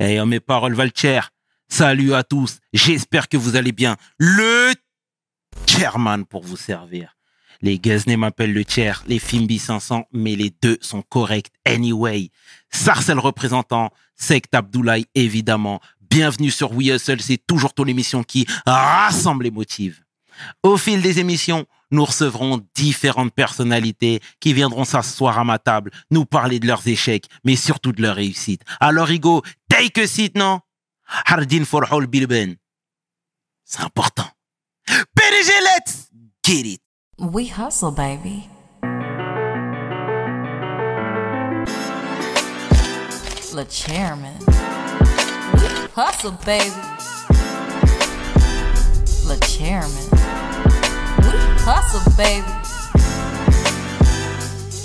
Et mes paroles valent cher. Salut à tous. J'espère que vous allez bien. Le chairman pour vous servir. Les Guesnay m'appellent le chair, les Fimbi 500, mais les deux sont corrects anyway. Sarcel représentant, Sect Abdoulaye évidemment. Bienvenue sur We Hustle, c'est toujours ton émission qui rassemble les motifs. Au fil des émissions, nous recevrons différentes personnalités qui viendront s'asseoir à ma table, nous parler de leurs échecs, mais surtout de leurs réussites. Alors, Hugo, take a seat, non? Hardin for all Bilben. C'est important. PDG, get it. We hustle, baby. Le chairman. Hustle, baby. Le chairman. We hustle, baby.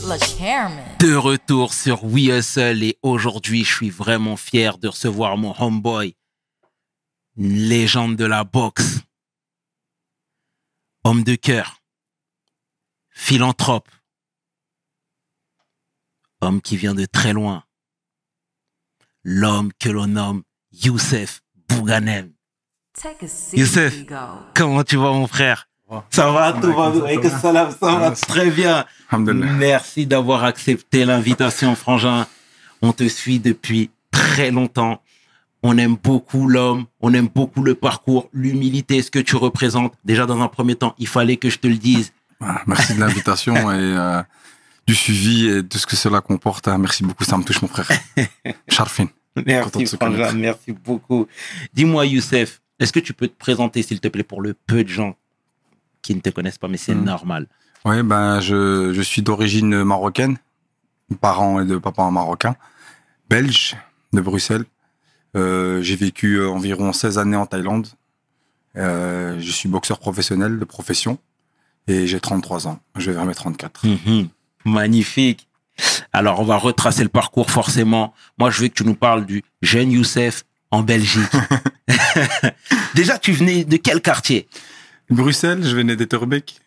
De retour sur We Hustle et aujourd'hui, je suis vraiment fier de recevoir mon homeboy, une légende de la boxe, homme de cœur, philanthrope, homme qui vient de très loin, l'homme que l'on nomme Youssef Bouganem. Youssef, comment tu vas mon frère? Ça va, tout va bien, salam, ça va très bien. Merci d'avoir accepté l'invitation, Frangin. On te suit depuis très longtemps. On aime beaucoup l'homme, on aime beaucoup le parcours, l'humilité, ce que tu représentes. Déjà, dans un premier temps, il fallait que je te le dise. Ah, Merci de l'invitation et euh, du suivi et de ce que cela comporte. hein. Merci beaucoup, ça me touche mon frère. Content Merci, Frangin, merci beaucoup. Dis-moi, Youssef, est-ce que tu peux te présenter, s'il te plaît, pour le peu de gens qui ne te connaissent pas, mais c'est Hmm. normal. Oui, ben je, je suis d'origine marocaine, parents et de papa marocain, belge de Bruxelles. Euh, j'ai vécu euh, environ 16 années en Thaïlande. Euh, je suis boxeur professionnel de profession et j'ai 33 ans. Je vais vers mes 34. Mhm. Magnifique. Alors, on va retracer le parcours forcément. Moi, je veux que tu nous parles du jeune Youssef en Belgique. Déjà, tu venais de quel quartier? Bruxelles, je venais d'Etterbeek.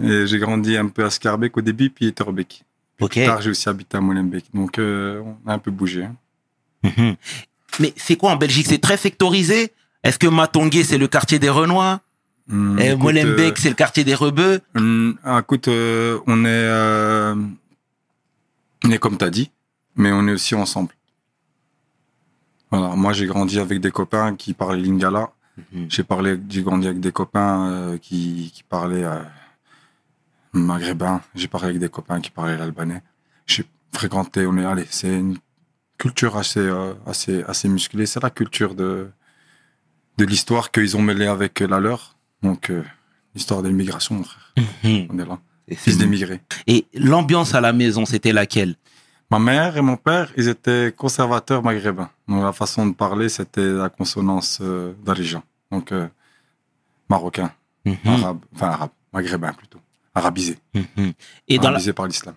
Et j'ai grandi un peu à Scarbeck au début, puis Etterbeek. Ok. Plus tard, j'ai aussi habité à Molenbeek. Donc, euh, on a un peu bougé. hein. Mhm. Mais c'est quoi en Belgique? C'est très sectorisé? Est-ce que Matongué, c'est le quartier des Renois? Hum, Et Molenbeek, c'est le quartier des Rebeux? euh, ah, écoute, euh, on est, euh, on est comme t'as dit, mais on est aussi ensemble. Voilà, moi j'ai grandi avec des copains qui parlaient lingala. Mhm. J'ai parlé, j'ai grandi avec des copains euh, qui, qui parlaient euh, maghrébin. J'ai parlé avec des copains qui parlaient l'albanais. J'ai fréquenté, on est allé, c'est une culture assez, euh, assez, assez musclée. C'est la culture de, de l'histoire qu'ils ont mêlée avec la leur. Donc, euh, l'histoire de l'immigration, mon frère. Mhm. On est là. Fils d'émigrés. Et l'ambiance à la maison, c'était laquelle? Ma mère et mon père, ils étaient conservateurs maghrébins. Donc, la façon de parler, c'était la consonance euh. Donc, euh, marocain, Mhm. arabe, enfin arabe, maghrébin plutôt. Arabisé. Mhm. Et dans la, arabisé par l'islam.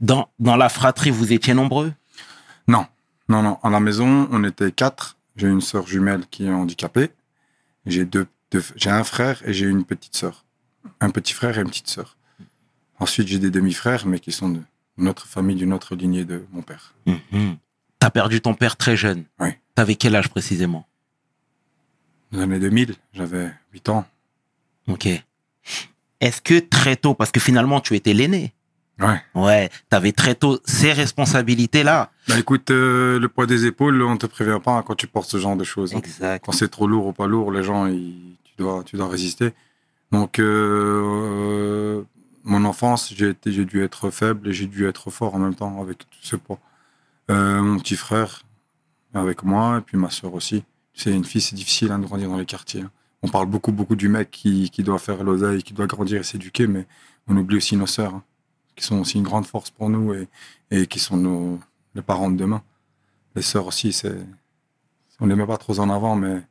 dans, dans la fratrie, vous étiez nombreux? Non, non, non. À la maison, on était quatre. J'ai une sœur jumelle qui est handicapée. J'ai deux, deux- j'ai un frère et j'ai une petite sœur. Un petit frère et une petite sœur. Ensuite, j'ai des demi-frères, mais qui sont de notre famille, d'une autre lignée de mon père. Mhm. T'as perdu ton père très jeune. Oui. T'avais quel âge précisément? Dans les années 2000, j'avais 8 ans. Ok. Est-ce que très tôt, parce que finalement tu étais l'aîné, Ouais. ouais, t'avais très tôt ces responsabilités-là. Bah écoute, euh, le poids des épaules, on te prévient pas hein, quand tu portes ce genre de choses. hein. Exact. Quand c'est trop lourd ou pas lourd, les gens, ils- tu, dois, tu dois résister. Donc, euh, mon enfance, j'ai dû être faible et j'ai dû être fort en même temps avec tout ce poids. Euh, mon petit frère avec moi et puis ma soeur aussi. C'est une fille, c'est difficile hein, de grandir dans les quartiers. hein. On parle beaucoup, beaucoup du mec qui, doit faire l'oseille, qui doit grandir et s'éduquer, mais on oublie aussi nos sœurs, hein, qui sont aussi une grande force pour nous et, qui sont nos, les parents de demain. Les sœurs aussi, c'est, on les met pas trop en avant, mais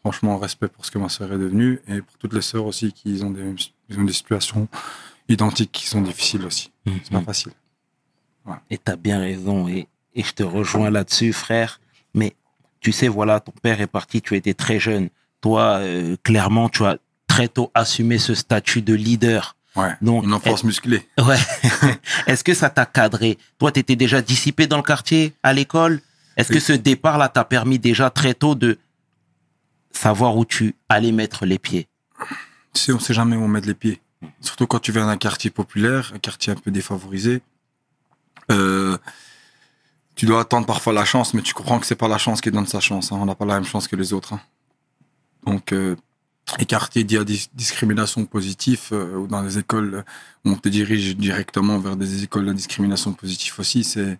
franchement, respect pour ce que ma sœur est devenue et pour toutes les sœurs aussi qui ont des situations identiques qui sont difficiles aussi. C'est pas Mhm. facile. Et t'as bien raison. Et, et je te rejoins là-dessus, frère. Mais tu sais, voilà, ton père est parti, tu étais très jeune. Toi, euh, clairement, tu as très tôt assumé ce statut de leader. Ouais. Donc, Une enfance musclée. Ouais. Est-ce que ça t'a cadré? Toi, t'étais déjà dissipé dans le quartier, à l'école? Est-ce que ce départ-là t'a permis déjà très tôt de savoir où tu allais mettre les pieds? Tu sais, on sait jamais où on met les pieds. Surtout quand tu viens d'un quartier populaire, un quartier un peu défavorisé. Euh, tu dois attendre parfois la chance, mais tu comprends que c'est pas la chance qui donne sa chance. hein. On n'a pas la même chance que les autres. hein. Donc, euh, les quartiers a dis- discrimination positive, euh, ou dans les écoles où on te dirige directement vers des écoles de discrimination positive aussi, c'est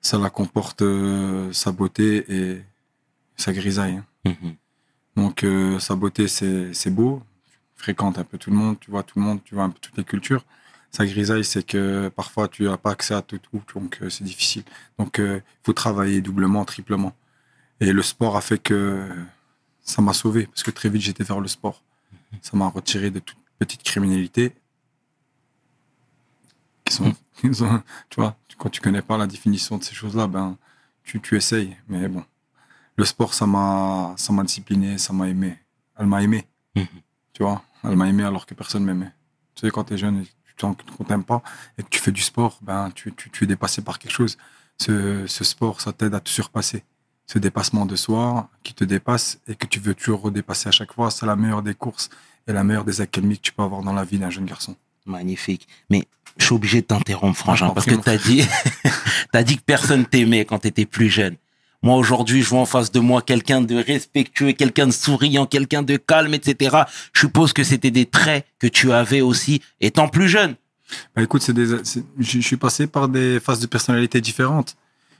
ça la comporte euh, sa beauté et sa grisaille. hein. Mhm. Donc, sa beauté, c'est beau. Fréquentes un peu tout le monde, tu vois tout le monde, tu vois un peu toutes les cultures. Sa grisaille, c'est que parfois, tu n'as pas accès à tout, tout donc euh, c'est difficile. Donc, il faut travailler doublement, triplement. Et le sport a fait que ça m'a sauvé, parce que très vite, j'étais vers le sport. Ça m'a retiré de toute petite criminalité. Qui sont, qui sont- tu vois, quand tu connais pas la définition de ces choses-là, ben, tu, tu essayes. Mais bon, le sport, ça m'a, ça m'a discipliné, ça m'a aimé. Elle m'a aimé. Mhm. Tu vois, elle m'a aimé alors que personne m'aimait. Tu sais, quand tu es jeune et tu qu'on t'aime pas et que tu fais du sport, ben, tu, tu, tu es dépassé par quelque chose. Ce, ce sport, ça t'aide à te surpasser. Ce dépassement de soi qui te dépasse et que tu veux toujours redépasser à chaque fois, c'est la meilleure des courses et la meilleure des accalmies que tu peux avoir dans la vie d'un jeune garçon. Magnifique. Mais je suis obligé de t'interrompre, Frangin, Ah, parce que mon t'as dit, t'as dit que personne t'aimait quand t'étais plus jeune. Moi, aujourd'hui, je vois en face de moi quelqu'un de respectueux, quelqu'un de souriant, quelqu'un de calme, etc. Je suppose que c'était des traits que tu avais aussi étant plus jeune. Bah, écoute, c'est des, je suis passé par des phases de personnalité différentes.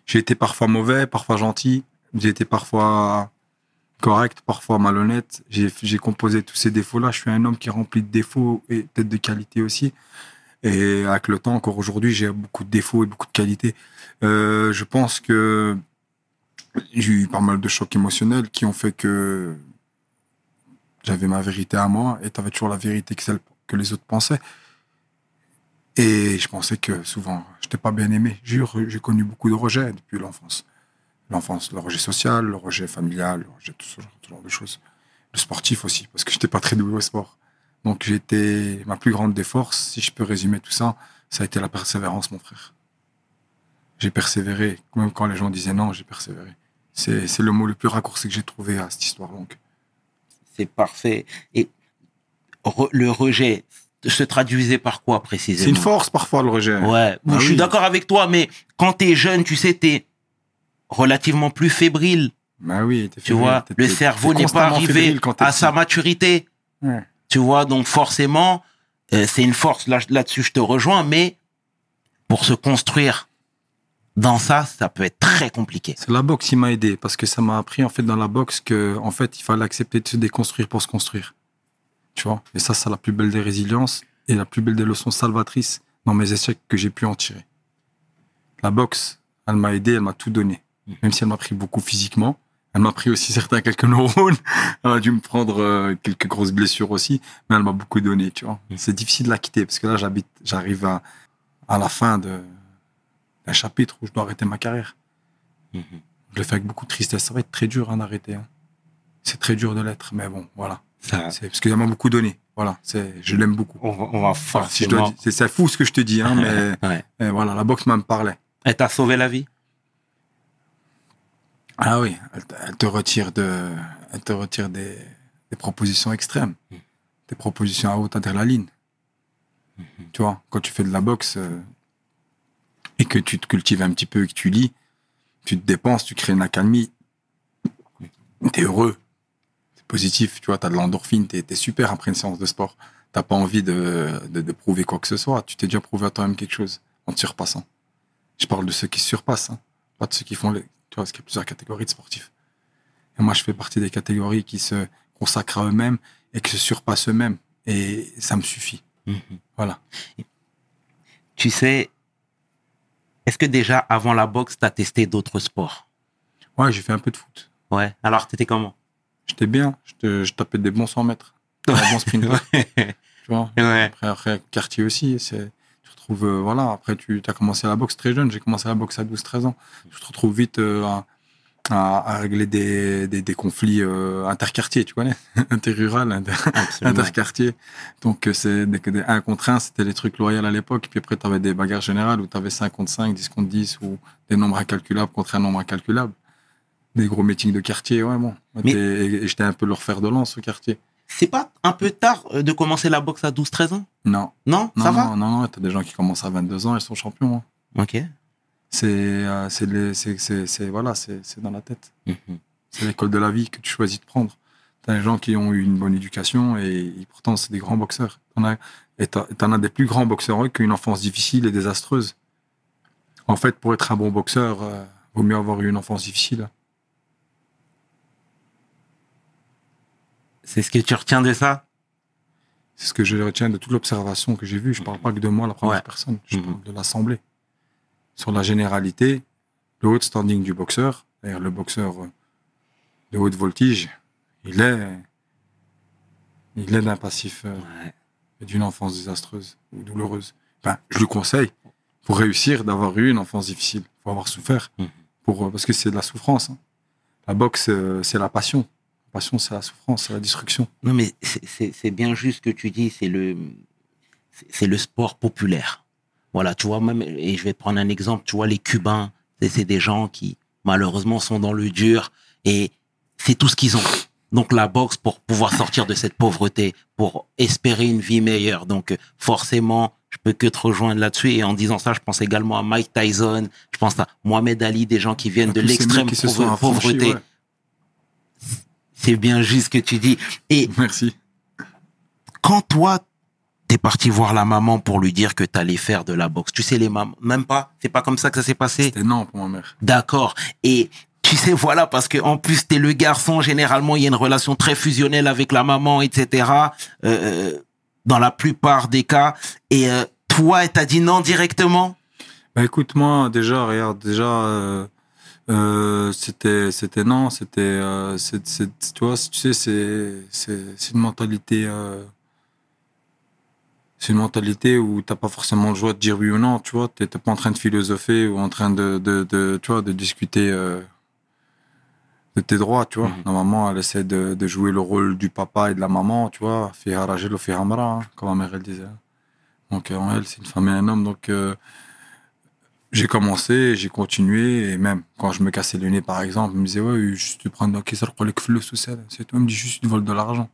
J'ai été parfois mauvais, parfois gentil. J'ai été parfois correct, parfois malhonnête. J'ai composé tous ces défauts-là. Je suis un homme qui est rempli de défauts et peut-être de qualités aussi. Et avec le temps, encore aujourd'hui, j'ai beaucoup de défauts et beaucoup de qualités. Euh, je pense que j'ai eu pas mal de chocs émotionnels qui ont fait que j'avais ma vérité à moi et tu avais toujours la vérité que les autres pensaient. Et je pensais que souvent, je n'étais pas bien aimé. J'ai connu beaucoup de rejets depuis l'enfance. L'enfance, le rejet social, le rejet familial, le rejet, tout ce genre, tout genre de choses. Le sportif aussi, parce que je n'étais pas très doué au sport. Donc été, ma plus grande des forces, si je peux résumer tout ça, ça a été la persévérance, mon frère. J'ai persévéré, même quand les gens disaient non, j'ai persévéré. C'est le mot le plus raccourci que j'ai trouvé à cette histoire longue. C'est parfait. Et re- le rejet se traduisait par quoi précisément? C'est une force parfois le rejet. Ouais, Ah je suis oui. d'accord avec toi, mais quand t'es jeune, tu sais, t'es relativement plus fébrile. Bah oui, t'es Tu fébrile, vois, le cerveau n'est pas arrivé fébrile à sa maturité. Ouais. Tu vois, donc forcément, euh, c'est une force. Là, là-dessus, je te rejoins, mais pour se construire dans ça, ça peut être très compliqué. C'est la boxe qui m'a aidé parce que ça m'a appris en fait dans la boxe que en fait il fallait accepter de se déconstruire pour se construire. Tu vois? Et ça c'est la plus belle des résiliences et la plus belle des leçons salvatrices dans mes échecs que j'ai pu en tirer. La boxe, elle m'a aidé, elle m'a tout donné. Même si elle m'a pris beaucoup physiquement, elle m'a pris aussi certains quelques neurones. Elle a dû me prendre euh, quelques grosses blessures aussi, mais elle m'a beaucoup donné, tu vois. C'est difficile de la quitter parce que là j'habite, j'arrive à, à la fin de d'un chapitre où je dois arrêter ma carrière. Mhm. Je le fais avec beaucoup de tristesse. Ça va être très dur hein, d'arrêter. hein. C'est très dur de l'être, mais bon, voilà. Ça, C'est parce qu'il m'a beaucoup donné. Voilà, c'est, je l'aime beaucoup. on va, on va Voilà, si c'est, fou ce que je te dis, hein, mais Ouais. mais voilà, la boxe m'en parlait. Elle t'a sauvé la vie? Ah oui, elle, te- elle te retire de, elle te retire des, des propositions extrêmes, des propositions à haute adrénaline. Tu vois, quand tu fais de la boxe euh, et que tu te cultives un petit peu et que tu lis, tu te dépenses, tu crées une accalmie, t'es heureux, c'est positif, tu vois, t'as de l'endorphine, t'es, super après une séance de sport. T'as pas envie de, de, de prouver quoi que ce soit, tu t'es déjà prouvé à toi-même quelque chose en te surpassant. Je parle de ceux qui se surpassent, hein, pas de ceux qui font les, tu vois, parce qu'il y a plusieurs catégories de sportifs. Et moi, je fais partie des catégories qui se consacrent à eux-mêmes et qui se surpassent eux-mêmes. Et ça me suffit. Mhm. Voilà. Tu sais, est-ce que déjà avant la boxe, t'as testé d'autres sports? Ouais, j'ai fait un peu de foot. Ouais. Alors, t'étais comment? J'étais bien. Je, tapais des bons 100 mètres. Un bon sprinter. tu vois? Ouais. Après, après, quartier aussi. C'est, tu te retrouves, euh, voilà. Après, tu as commencé la boxe très jeune. J'ai commencé la boxe à 12-13 ans. Tu te retrouves vite euh, à, à, à régler des, des, des conflits euh, interquartiers, tu connais? Interrural, inter, interquartier. Donc, euh, c'est 1 contre 1, c'était les trucs loyaux à l'époque. Puis après, tu avais des bagarres générales où tu avais 5 contre 5, 10 contre 10 ou des nombres incalculables contre un nombre incalculable. Des gros meetings de quartier, ouais, bon. Mais- j'étais un peu leur fer de lance au quartier. C'est pas un peu tard euh, de commencer la boxe à 12-13 ans? Non, Non, non, Ça non, va? non, non, t'as des gens qui commencent à 22 ans, ils sont champions. hein. Ok. C'est, euh, c'est, c'est, voilà, c'est, c'est dans la tête. Mhm. C'est l'école de la vie que tu choisis de prendre. T'as des gens qui ont eu une bonne éducation et, et pourtant c'est des grands boxeurs. T'en as, et t'en t'en as des plus grands boxeurs qui ont une enfance difficile et désastreuse. En fait, pour être un bon boxeur, euh, vaut mieux avoir eu une enfance difficile. C'est ce que tu retiens de ça? C'est ce que je retiens de toute l'observation que j'ai vue. Je parle pas que de moi, la première Ouais. personne. Je Mhm. parle de l'assemblée. Sur la généralité, le haut standing du boxeur, c'est-à-dire le boxeur euh, de haute voltige, il est, il est d'un passif euh, Ouais. et d'une enfance désastreuse ou douloureuse. Enfin, je lui conseille, pour réussir, d'avoir eu une enfance difficile. Il faut avoir souffert. Pour, euh, parce que c'est de la souffrance. hein. La boxe, euh, c'est la passion. La passion, c'est la souffrance, c'est la destruction. Non, mais c'est- bien juste ce que tu dis, c'est le, c'est le sport populaire. Voilà, tu vois, même, et je vais te prendre un exemple, tu vois, les Cubains, c'est des gens qui, malheureusement, sont dans le dur et c'est tout ce qu'ils ont. Donc, la boxe, pour pouvoir sortir de cette pauvreté, pour espérer une vie meilleure. Donc, forcément, je peux que te rejoindre là-dessus. Et en disant ça, je pense également à Mike Tyson, je pense à Mohamed Ali, des gens qui viennent de ces mecs l'extrême pauvreté. ouais. C'est bien juste ce que tu dis. Et Merci. quand toi, t'es parti voir la maman pour lui dire que t'allais faire de la boxe, tu sais, les mamans, même pas, c'est pas comme ça que ça s'est passé? C'était non pour ma mère. D'accord. Et tu sais, voilà, parce que en plus, t'es le garçon, généralement, il y a une relation très fusionnelle avec la maman, etc. euh, dans la plupart des cas. Et euh, toi, elle t'a dit non directement? Bah écoute, moi, déjà, regarde, déjà, euh, euh, c'était, c'était non, c'était, euh, c'est, c'est, tu vois, tu sais, c'est, c'est, c'est une mentalité, euh, c'est une mentalité où t'as pas forcément le choix de dire oui ou non, tu vois, t'es, pas en train de philosopher ou en train de, de, de tu vois, de discuter, euh, de tes droits, tu vois. Mhm. Normalement, elle essaie de, de jouer le rôle du papa et de la maman, tu vois, fiha rajul ou fiha mara, hein, comme ma mère elle disait. Donc, euh, en elle, c'est une femme et un homme, donc, euh, j'ai commencé, j'ai continué, et même quand je me cassais le nez, par exemple, il me disait, ouais, juste tu prends qu'est-ce que les fleux sous ça, c'est tout. Il me dit juste, tu voles de l'argent.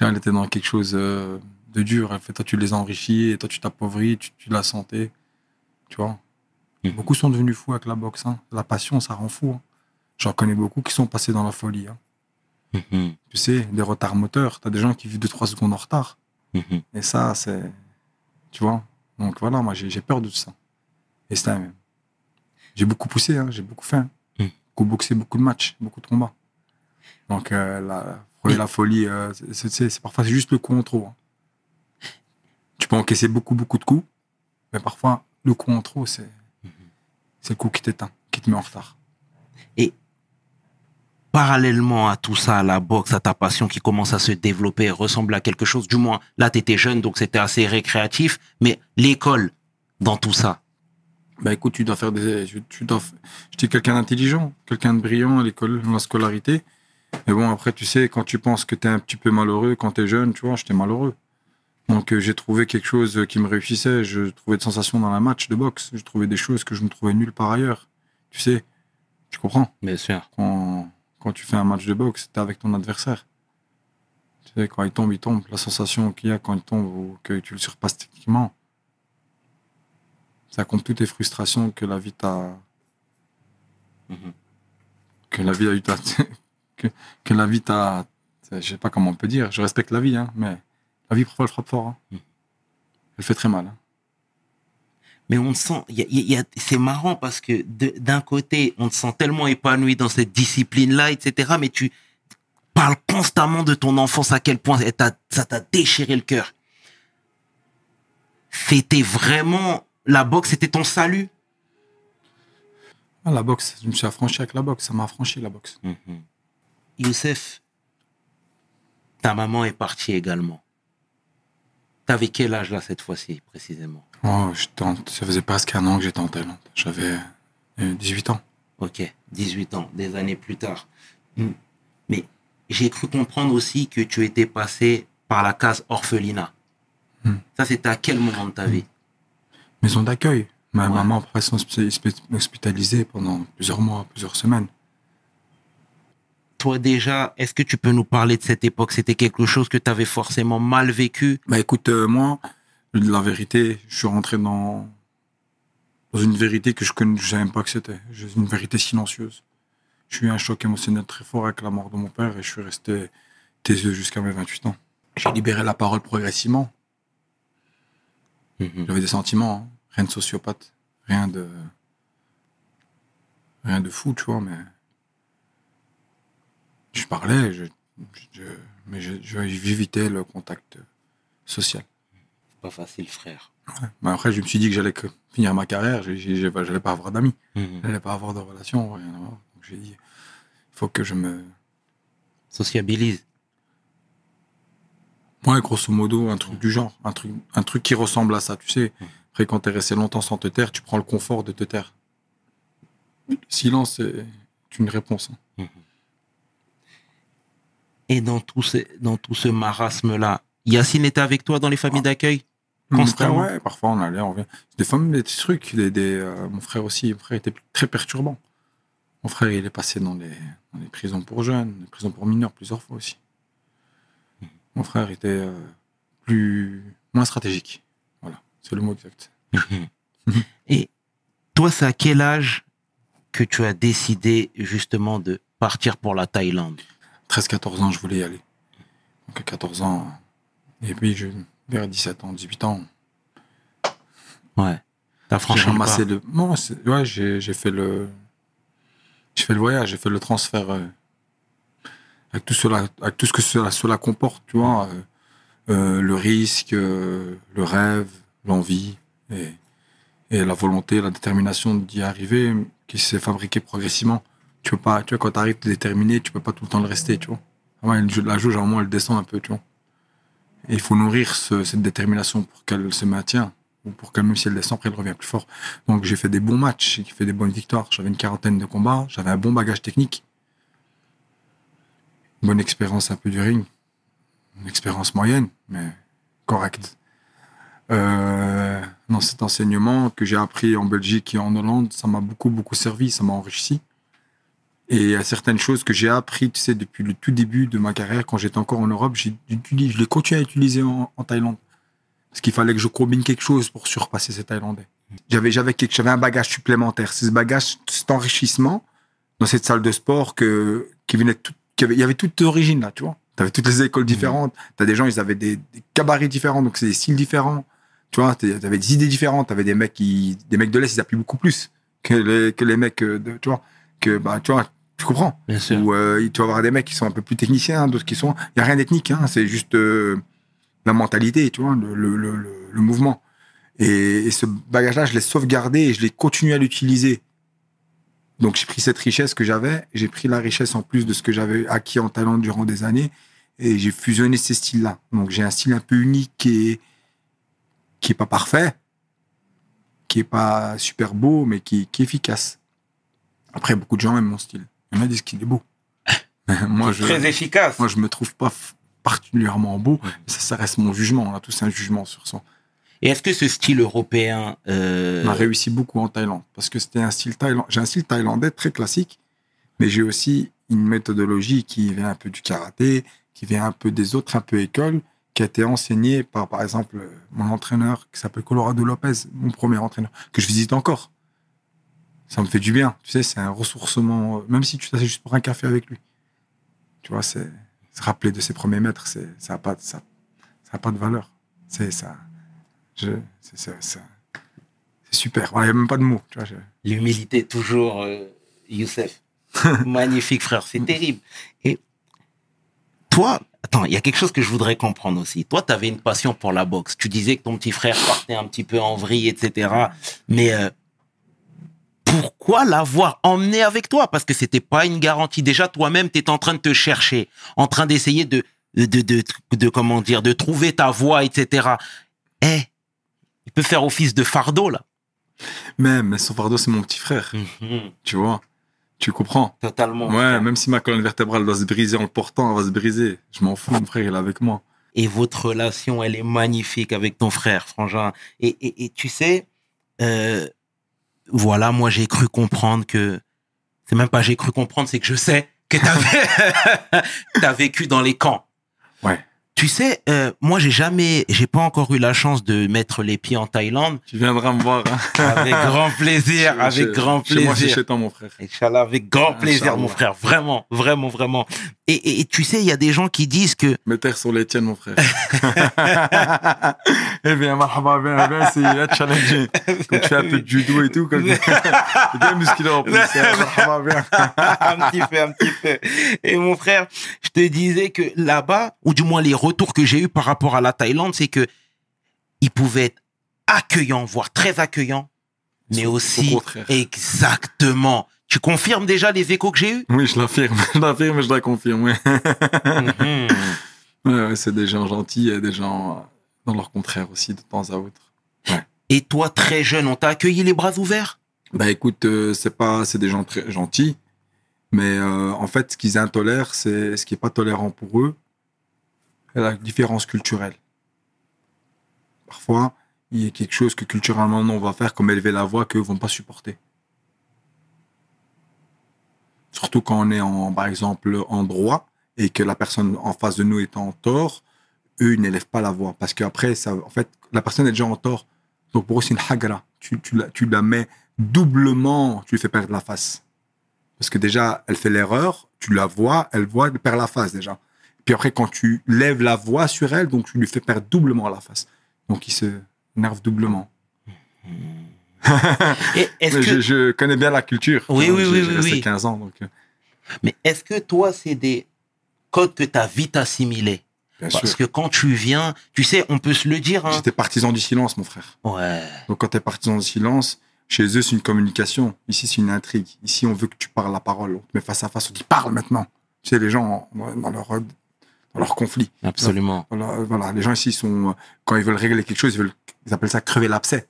Elle était dans quelque chose euh, de dur. Elle fait, toi, tu les enrichis, et toi, tu t'appauvris, tu, tu la santé. Tu vois? Mhm. Beaucoup sont devenus fous avec la boxe. hein. La passion, ça rend fou. hein. J'en connais beaucoup qui sont passés dans la folie. hein. Mhm, Tu sais, des retards moteurs. T'as des gens qui vivent 2-3 secondes en retard. mhm. Et ça, c'est. Tu vois? Donc voilà, moi, j'ai peur de tout ça. Et c'est un- J'ai beaucoup poussé, j'ai beaucoup fait. Mm. Beaucoup boxé, beaucoup de matchs, beaucoup de combats. Donc euh, la, la folie, euh, c'est- parfois c'est juste le coup en trop. Peux encaisser beaucoup, beaucoup de coups, mais parfois le coup en trop, c'est c'est le coup qui t'éteint, qui te met en retard. parallèlement à tout ça, à la boxe, à ta passion qui commence à se développer, ressemble à quelque chose, du moins, là, tu étais jeune, donc c'était assez récréatif, mais l'école, dans tout ça, Bah écoute, tu dois faire des. Tu dois... J'étais quelqu'un d'intelligent, quelqu'un de brillant à l'école, dans la scolarité. Mais bon, après, tu sais, quand tu penses que tu es un petit peu malheureux, quand tu es jeune, tu vois, j'étais malheureux. Donc euh, j'ai trouvé quelque chose qui me réussissait. Je trouvais de sensations dans un match de boxe. Je trouvais des choses que je me trouvais nulle part ailleurs. Tu sais, tu comprends bien sûr. quand, quand tu fais un match de boxe, tu es avec ton adversaire. Tu sais, quand il tombe, il tombe. La sensation qu'il y a quand il tombe ou que tu le surpasses techniquement, ça compte toutes tes frustrations que la vie t'a. Mhm. que la vie a eu ta. que, que la vie t'a. Je sais pas comment on peut dire. Je respecte la vie, hein, mais la vie, parfois, elle frappe fort. hein. Mhm. Elle fait très mal. hein. Mais on te sent, il y a- il y a- c'est marrant parce que d'un côté, on te sent tellement épanoui dans cette discipline-là, etc., mais tu parles constamment de ton enfance, à quel point ça t'a déchiré le cœur. C'était vraiment, la boxe, c'était ton salut? Ah, la boxe, je me suis affranchi avec la boxe. Ça m'a affranchi, la boxe. Mhm. Youssef, ta maman est partie également. T'avais quel âge là cette fois-ci, précisément? Oh, je tente. Ça faisait presque un an que j'étais en Thaïlande. J'avais euh, 18 ans. Ok, 18 ans, des années plus tard. Hmm. Mais j'ai cru comprendre aussi que tu étais passé par la case orphelinat. Hmm. Ça, c'était à quel moment de ta vie? Maison d'accueil. Ma Ouais. maman, après, s'est hospi- hospi- hospitalisée pendant plusieurs mois, plusieurs semaines. Toi déjà, est-ce que tu peux nous parler de cette époque? C'était quelque chose que tu avais forcément mal vécu? Bah écoute, euh, moi, la vérité, je suis rentré dans, dans une vérité que je ne savais même pas que c'était. Une vérité silencieuse. J'ai eu un choc émotionnel très fort avec la mort de mon père et je suis resté taiseux jusqu'à mes 28 ans. J'ai libéré la parole progressivement. Mhm. J'avais des sentiments, hein. rien de sociopathe, rien de rien de fou, tu vois, mais je parlais, je, je- mais j'évitais le contact social. C'est pas facile, frère. Mais après, je me suis dit que j'allais finir ma carrière, j'allais pas avoir d'amis, Mhm. j'allais pas avoir de relations, rien à voir. Donc j'ai dit, il faut que je me, Sociabilise. ouais, grosso modo, un truc du genre, un truc, un truc qui ressemble à ça, tu sais. Après, quand t'es resté longtemps sans te taire, tu prends le confort de te taire. Le silence, c'est une réponse. hein. Et dans tout ce, dans tout ce marasme-là, Yacine était avec toi dans les familles d'accueil? Constamment. Mon frère, ouais, parfois on allait, on revient. Des fois, même des petits trucs. Des, des, euh, mon frère aussi, mon frère était très perturbant. Mon frère, il est passé dans les, dans les prisons pour jeunes, les prisons pour mineurs plusieurs fois aussi. Mon frère était euh, plus, moins stratégique. Voilà, c'est le mot exact. Et toi, c'est à quel âge que tu as décidé justement de partir pour la Thaïlande? 13-14 ans, je voulais y aller. Donc à 14 ans, et puis je, vers 17 ans, 18 ans, Ouais. T'as j'ai franchi le ramassé pas. le. Non, ouais, j'ai fait le. J'ai fait le voyage, j'ai fait le transfert euh, avec tout cela, avec tout ce que cela, cela comporte, tu vois, euh, euh, le risque, le rêve, l'envie et, et la volonté, la détermination d'y arriver, qui s'est fabriquée progressivement. Tu peux pas, tu vois, quand t'arrives déterminé, tu peux pas tout le temps le rester, tu vois. La jauge, à elle descend un peu, tu vois. Et il faut nourrir ce- cette détermination pour qu'elle se maintienne ou pour que même si elle descend, après elle revient plus fort. Donc j'ai fait des bons matchs, j'ai fait des bonnes victoires. J'avais une quarantaine de combats, j'avais un bon bagage technique, une bonne expérience un peu du ring, une expérience moyenne, mais correcte. Euh, dans cet enseignement que j'ai appris en Belgique et en Hollande, ça m'a beaucoup beaucoup servi, ça m'a enrichi. Et il y a certaines choses que j'ai appris, tu sais, depuis le tout début de ma carrière, quand j'étais encore en Europe, j'ai je les continue à utiliser en, en Thaïlande. Parce qu'il fallait que je combine quelque chose pour surpasser ces Thaïlandais. J'avais, j'avais, quelque- j'avais un bagage supplémentaire. C'est ce bagage, cet enrichissement dans cette salle de sport que, qui venait de tout, qui avait, il y avait toute origine là, tu vois. T'avais toutes les écoles différentes. T'as des gens, ils avaient des, des cabarets différents, donc c'est des styles différents. Tu vois, t'avais des idées différentes. T'avais des mecs qui, des mecs de l'Est, ils appuient beaucoup plus que les, que les mecs euh, de, tu vois, que, bah, tu vois, tu comprends. Bien sûr. Ou euh, tu vas avoir des mecs qui sont un peu plus techniciens, d'autres qui sont. Il n'y a rien d'ethnique, hein, c'est juste euh, la mentalité, tu vois, le, le, le, mouvement. Et, et ce bagage-là, je l'ai sauvegardé et je l'ai continué à l'utiliser. Donc j'ai pris cette richesse que j'avais, j'ai pris la richesse en plus de ce que j'avais acquis en Thaïlande durant des années, et j'ai fusionné ces styles-là. Donc j'ai un style un peu unique qui est, qui est pas parfait, qui est pas super beau, mais qui, qui est efficace. Après, beaucoup de gens aiment mon style. Il y en a qui disent qu'il est beau. moi, je, Très efficace. moi, je me trouve pas particulièrement beau. mais Ça, ça reste mon jugement. On a tous un jugement sur son. Et est-ce que ce style européen, euh, On a réussi beaucoup en Thaïlande parce que c'était un style thaïlandais. J'ai un style thaïlandais très classique, mais j'ai aussi une méthodologie qui vient un peu du karaté, qui vient un peu des autres, un peu écoles, qui a été enseignée par, par exemple, mon entraîneur qui s'appelle Colorado Lopez, mon premier entraîneur, que je visite encore. Ça me fait du bien. Tu sais, c'est un ressourcement, euh, même si tu t'assieds juste pour un café avec lui. Tu vois, c'est se rappeler de ses premiers maîtres, c'est, ça n'a pas, de- ça, ça a pas de valeur. C'est ça. Je, c'est, super. Il n'y a même pas de mots. Tu vois, je- l'humilité toujours, euh, Youssef. Magnifique, frère. C'est terrible. Et toi, attends, il y a quelque chose que je voudrais comprendre aussi. Toi, tu avais une passion pour la boxe. Tu disais que ton petit frère partait un petit peu en vrille, etc. Mais euh, pourquoi l'avoir emmené avec toi? Parce que c'était pas une garantie. Déjà, toi-même, tu es en train de te chercher, en train d'essayer de, de, de, de, de- comment dire, de trouver ta voie, etc. Eh, il peut faire office de fardeau, là. Même, mais son fardeau, c'est mon petit frère. Mhm. Tu vois? Tu comprends? Totalement. Ouais, même si ma colonne vertébrale doit se briser en le portant, elle va se briser. Je m'en fous, mon frère, il est avec moi. et votre relation, elle est magnifique avec ton frère, Frangin. Et, et, et tu sais, euh, voilà, moi j'ai cru comprendre que, c'est même pas j'ai cru comprendre, c'est que je sais que t'as as vécu dans les camps. Ouais. Tu sais, euh, moi j'ai jamais, j'ai pas encore eu la chance de mettre les pieds en Thaïlande. Tu viendras me voir. hein. Avec grand plaisir, Chez- avec chez- grand Chez moi, plaisir. chez toi, mon frère. Inch'Allah, avec grand plaisir, mon frère. Vraiment, vraiment, vraiment. Et, et- et tu sais, il y a des gens qui disent que Mes terres sont les tiennes, mon frère. eh bien, marhaba, viens, viens, c'est là, challenger. Quand tu fais un peu de judo et tout, comme bien musclé en plus. hein, marhaba, un petit peu, un petit peu. Et mon frère, te disais que là-bas, ou du moins les retours que j'ai eus par rapport à la Thaïlande, c'est que ils pouvaient être accueillants, voire très accueillants, mais Au aussi exactement. Tu confirmes déjà les échos que j'ai eus? Oui, je l'affirme, je l'affirme je la confirme. oui. Mhm. Ouais, ouais, c'est des gens gentils et des gens dans leur contraire aussi, de temps à autre. Et toi, très jeune, on t'a accueilli les bras ouverts? Bah écoute, euh, c'est pas, c'est des gens très gentils, mais euh, en fait, ce qu'ils intolèrent, c'est ce qui est pas tolérant pour eux, la différence culturelle. Parfois, il y a quelque chose que culturellement on va faire, comme élever la voix, qu'eux vont pas supporter. Surtout quand on est en, par exemple, en droit et que la personne en face de nous est en tort, eux ils n'élèvent pas la voix parce qu'après, ça, en fait, la personne est déjà en tort. Donc pour eux, c'est une hagra. Tu, tu, la, tu la mets doublement, tu lui fais perdre la face. Parce que déjà, elle fait l'erreur, tu la vois, elle voit, elle perd la face déjà. Puis après, quand tu lèves la voix sur elle, donc tu lui fais perdre doublement la face. Donc il se énerve doublement. Et que, je, je connais bien la culture. Oui, oui, oui, J'ai oui, resté oui. 15 ans, donc euh, mais est-ce que toi, c'est des codes que tu as vite assimilés? Bien Parce sûr. que quand tu viens, tu sais, on peut se le dire. Hein. J'étais partisan du silence, mon frère. Ouais. Donc quand tu es partisan du silence, chez eux, c'est une communication. Ici, c'est une intrigue. Ici, on veut que tu parles la parole. On te met face à face, on dit parle maintenant. Tu sais, les gens, dans leur, dans leur conflit. Absolument. Voilà, euh, voilà, les gens ici sont, euh, quand ils veulent régler quelque chose, ils, veulent, ils appellent ça crever l'abcès.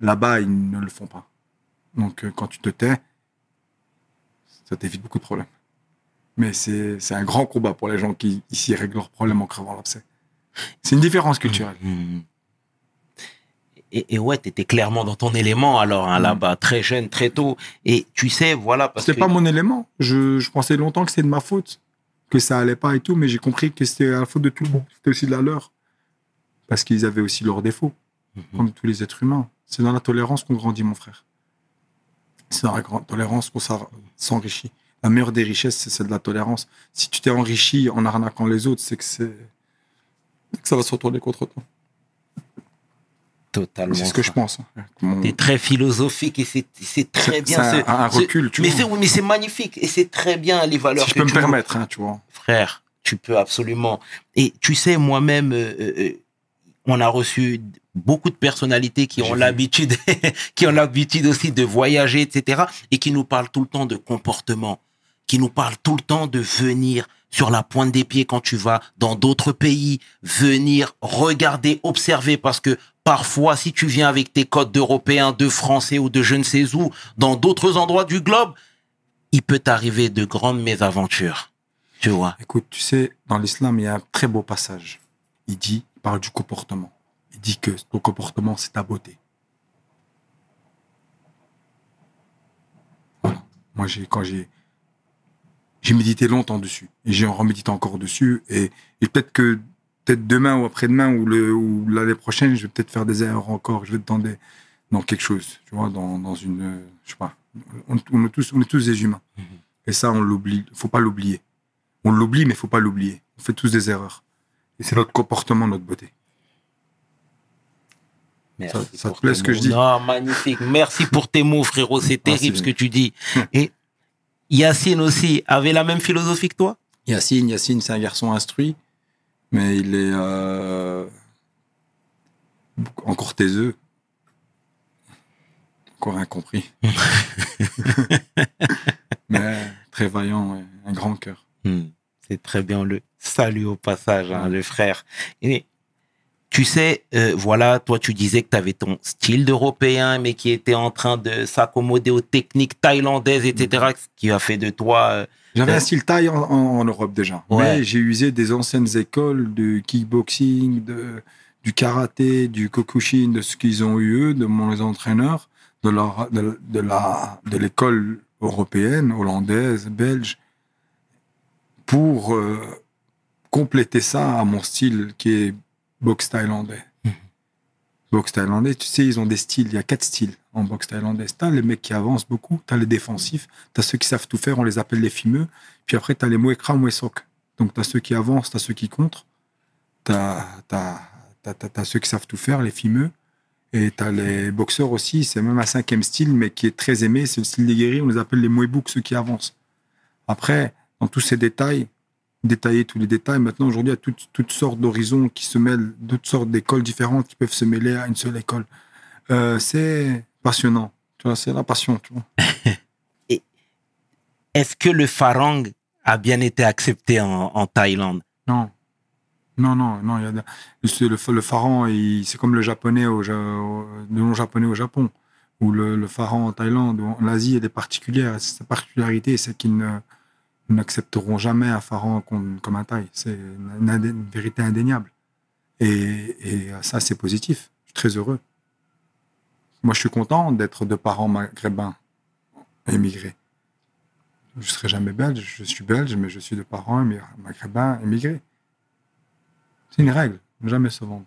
Là-bas, ils ne le font pas. Donc, euh, quand tu te tais, ça t'évite beaucoup de problèmes. Mais c'est c'est un grand combat pour les gens qui, ici, règlent leurs problèmes en crevant l'abcès. C'est une différence culturelle. Mhm. Et, et ouais, t'étais clairement dans ton élément alors hein, Mhm. là-bas, très jeune, très tôt. Et tu sais, voilà, parce que C'était pas mon élément. Je, je pensais longtemps que c'était de ma faute, que ça allait pas et tout, mais j'ai compris que c'était la faute de tout le monde. C'était aussi de la leur. Parce qu'ils avaient aussi leurs défauts. Mhm. comme tous les êtres humains. C'est dans la tolérance qu'on grandit, mon frère. C'est dans la grande tolérance qu'on s'enrichit. La meilleure des richesses, c'est celle de la tolérance. Si tu t'es enrichi en arnaquant les autres, c'est que c'est que ça va se retourner contre toi. Totalement. C'est ce que je pense. hein. Mon- T'es très philosophique et c'est c'est très C'est bien. c'est ce- un, recul, tu mais vois. c'est mais c'est magnifique et c'est très bien les valeurs Si je que peux me tu permettre, hein, tu vois. frère, tu peux absolument. Et tu sais, moi-même, euh, euh, on a reçu beaucoup de personnalités qui ont l'habitude, qui ont l'habitude aussi de voyager, etc., et qui nous parlent tout le temps de comportement, qui nous parlent tout le temps de venir sur la pointe des pieds quand tu vas dans d'autres pays, venir regarder, observer, parce que parfois, si tu viens avec tes codes d'européens, de français ou de je ne sais où, dans d'autres endroits du globe, il peut t'arriver de grandes mésaventures. Tu vois? Écoute, tu sais, dans l'islam, il y a un très beau passage. Il dit, il parle du comportement. Il dit que ton comportement, c'est ta beauté. Voilà. Moi, quand j'ai, j'ai médité longtemps dessus. Et j'ai en remédité encore dessus. Et, et peut-être que, peut-être demain ou après-demain ou, le, ou l'année prochaine, je vais peut-être faire des erreurs encore. Je vais dans des, dans quelque chose. Tu vois, dans, dans une, je sais pas. On, on est tous, on est tous des humains. Mhm. Et ça, on l'oublie. Faut pas l'oublier. On l'oublie, mais il faut pas l'oublier. On fait tous des erreurs. Et c'est notre comportement, notre beauté. Merci Ça- ça te pour plaît tes ce que mots. je dis? Non, magnifique. Merci pour tes mots, frérot. C'est terrible ce que tu dis. Et Yacine aussi avait la même philosophie que toi? Yacine, Yacine, c'est un garçon instruit, mais il est euh, encore taiseux. Encore incompris. mais très vaillant, ouais. un grand cœur. Hmm, C'est très bien le salut au passage, hein, le frère. Et tu sais, euh, voilà, toi tu disais que tu avais ton style d'européen, mais qui était en train de s'accommoder aux techniques thaïlandaises, etc., ce qui a fait de toi... euh, J'avais Euh, un style taille en, en- en Europe déjà. Ouais. Mais j'ai usé des anciennes écoles de kickboxing, de, du karaté, du kokushin, de ce qu'ils ont eu eux, de mon entraîneurs, de, leur, de, de la, de l'école européenne, hollandaise, belge. pour compléter ça à mon style qui est boxe thaïlandais. Mhm. Boxe thaïlandais, tu sais, ils ont des styles. Il y a quatre styles en boxe thaïlandais. T'as les mecs qui avancent beaucoup, t'as les défensifs, t'as ceux qui savent tout faire, on les appelle les fimeux. Puis après, t'as les Muekra, Muesok. Donc t'as ceux qui avancent, t'as ceux qui contrent. T'as t'as- t'as ceux qui savent tout faire, les fimeux. Et t'as les boxeurs aussi, c'est même un cinquième style, mais qui est très aimé, c'est le style des guerriers, on les appelle les Muebuk, ceux qui avancent. Après, dans tous ces détails, détailler tous les détails, maintenant aujourd'hui, il y a toutes, toutes sortes d'horizons qui se mêlent, toutes sortes d'écoles différentes qui peuvent se mêler à une seule école. Euh, c'est passionnant, tu vois, c'est la passion, tu vois. Est-ce que le farang a bien été accepté en, en Thaïlande? Non. Non, non, non. Y a le, le il- c'est comme le japonais au, au- le nom japonais au Japon, ou le, le pharaon en Thaïlande, ou en Asie, il y a des particulières. Sa particularité, c'est qu'ils ne- n'accepteront jamais un pharaon comme, un Thaï. C'est une, vérité indéniable. Et, ça, c'est positif. Je suis très heureux. Moi, je suis content d'être de parents maghrébins émigrés. Je ne serai jamais belge, je suis belge, mais je suis de parents maghrébins émigrés. C'est une règle, ne jamais se vendre.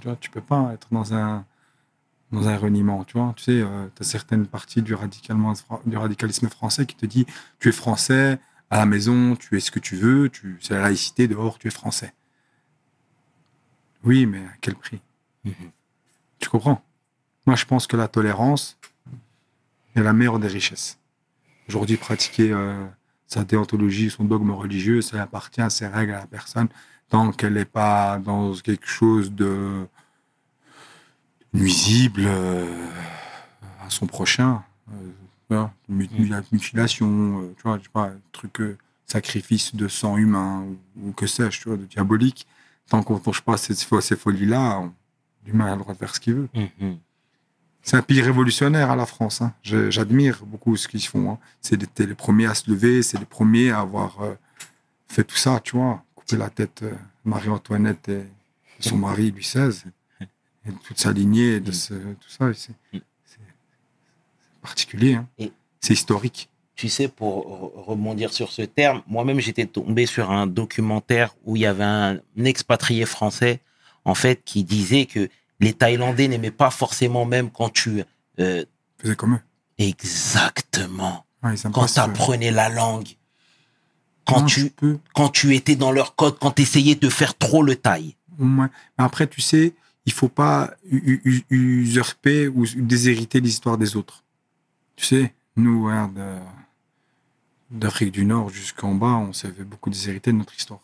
Tu vois, tu peux pas être dans un dans un reniement, tu vois. Tu sais, tu as certaines parties du, radicalement, du radicalisme français qui te dit tu es français à la maison, tu es ce que tu veux, tu c'est la laïcité dehors, tu es français. Oui, mais à quel prix? Mhm. Tu comprends? Moi, je pense que la tolérance est la meilleure des richesses. Aujourd'hui, pratiquer euh, sa déontologie, son dogme religieux, ça appartient à ses règles à la personne tant qu'elle n'est pas dans quelque chose de nuisible euh, à son prochain. Euh, mut- Mm. mutilation, euh, tu vois, je sais pas, truc, euh, sacrifice de sang humain ou, ou que sais-je, tu vois, de diabolique. Tant qu'on ne touche pas à ces, ces folies-là, l'humain a le droit de faire ce qu'il veut. Mhm. C'est un pays révolutionnaire à la France. hein. J'admire beaucoup ce qu'ils font. hein. C'est les, les premiers à se lever, c'est les premiers à avoir euh, fait tout ça, tu vois. Couper la tête euh, Marie-Antoinette et son mari Louis XVI. Et toute sa lignée, de ce, tout ça. et C'est c'est- c'est particulier. hein. C'est historique. Tu sais, pour re- rebondir sur ce terme, moi-même, j'étais tombé sur un documentaire où il y avait un expatrié français, en fait, qui disait que les Thaïlandais n'aimaient pas forcément même quand tu... euh, Faisait comme eux. exactement. Ouais, Quand tu apprenais la langue. Quand Non, tu, peux. quand tu étais dans leur code, quand tu essayais de faire trop le. Ouais. Mais après, tu sais, il faut pas usurper ou déshériter l'histoire des autres. Tu sais, nous, d'Afrique du Nord jusqu'en bas, on s'est fait beaucoup déshériter de notre histoire.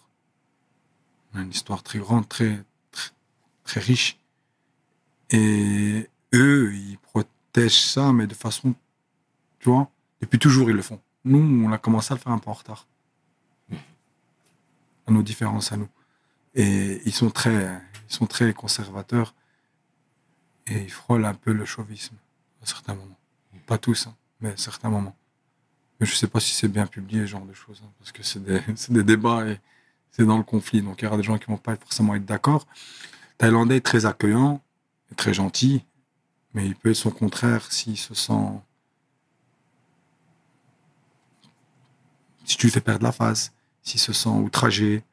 On a une histoire très grande, très, très, très riche. Et eux, ils protègent ça, mais de façon, tu vois, depuis toujours, ils le font. Nous, on a commencé à le faire un peu en retard. À nos différences, à nous. Et ils sont très, ils sont très conservateurs et ils frôlent un peu le chauvisme à certains moments. Pas tous, hein, mais certains moments. Mais je sais pas si c'est bien publié, ce genre de choses, hein, parce que c'est des, des débats et c'est dans le conflit. Donc il y aura des gens qui vont pas forcément être d'accord. Thaïlandais est très accueillant, très gentil, mais il peut être son contraire s'il se sent. Si tu lui fais perdre la face, s'il se sent outragé,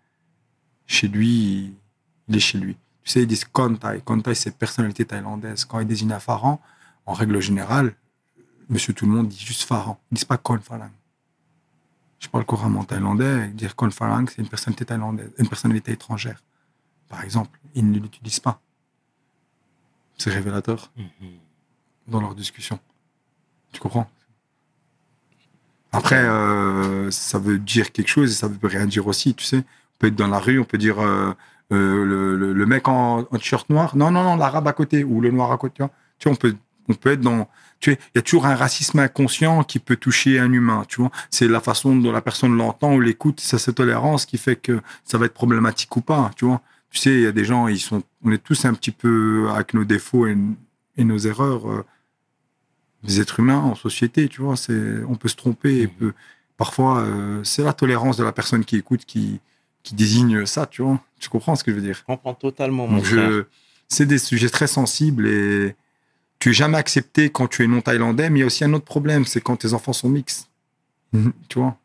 chez lui, il est chez lui. Tu sais, ils disent Kontai. Kontai, c'est personnalité thaïlandaise. Quand ils désignent un pharaon, en règle générale, monsieur tout le monde dit juste pharaon. Ils disent pas Kon Phalang. Je parle couramment thaïlandais. Dire Kon Phalang, c'est une personnalité thaïlandaise, une personnalité étrangère. Par exemple, ils ne l'utilisent pas. C'est révélateur dans leur discussion. Tu comprends? Après, euh, ça veut dire quelque chose et ça veut rien dire aussi, tu sais. On peut être dans la rue, on peut dire euh, euh, le, le- le mec en, en t-shirt noir. Non, non, non, l'arabe à côté ou le noir à côté. Tu vois, Tu vois, on peut, on peut être dans. Tu sais, il y a toujours un racisme inconscient qui peut toucher un humain. Tu vois, c'est la façon dont la personne l'entend ou l'écoute, c'est cette tolérance qui fait que ça va être problématique ou pas. Tu vois, tu sais, il y a des gens, ils sont, on est tous un petit peu avec nos défauts et, et nos erreurs. euh, des êtres humains en société, tu vois, c'est, on peut se tromper, et peut, parfois, euh, c'est la tolérance de la personne qui écoute qui, qui désigne ça, tu vois. Tu comprends ce que je veux dire? Je comprends totalement, mon Donc, frère. C'est des sujets très sensibles et tu es jamais accepté quand tu es non thaïlandais, mais il y a aussi un autre problème, c'est quand tes enfants sont mixtes. Mhm, Tu vois?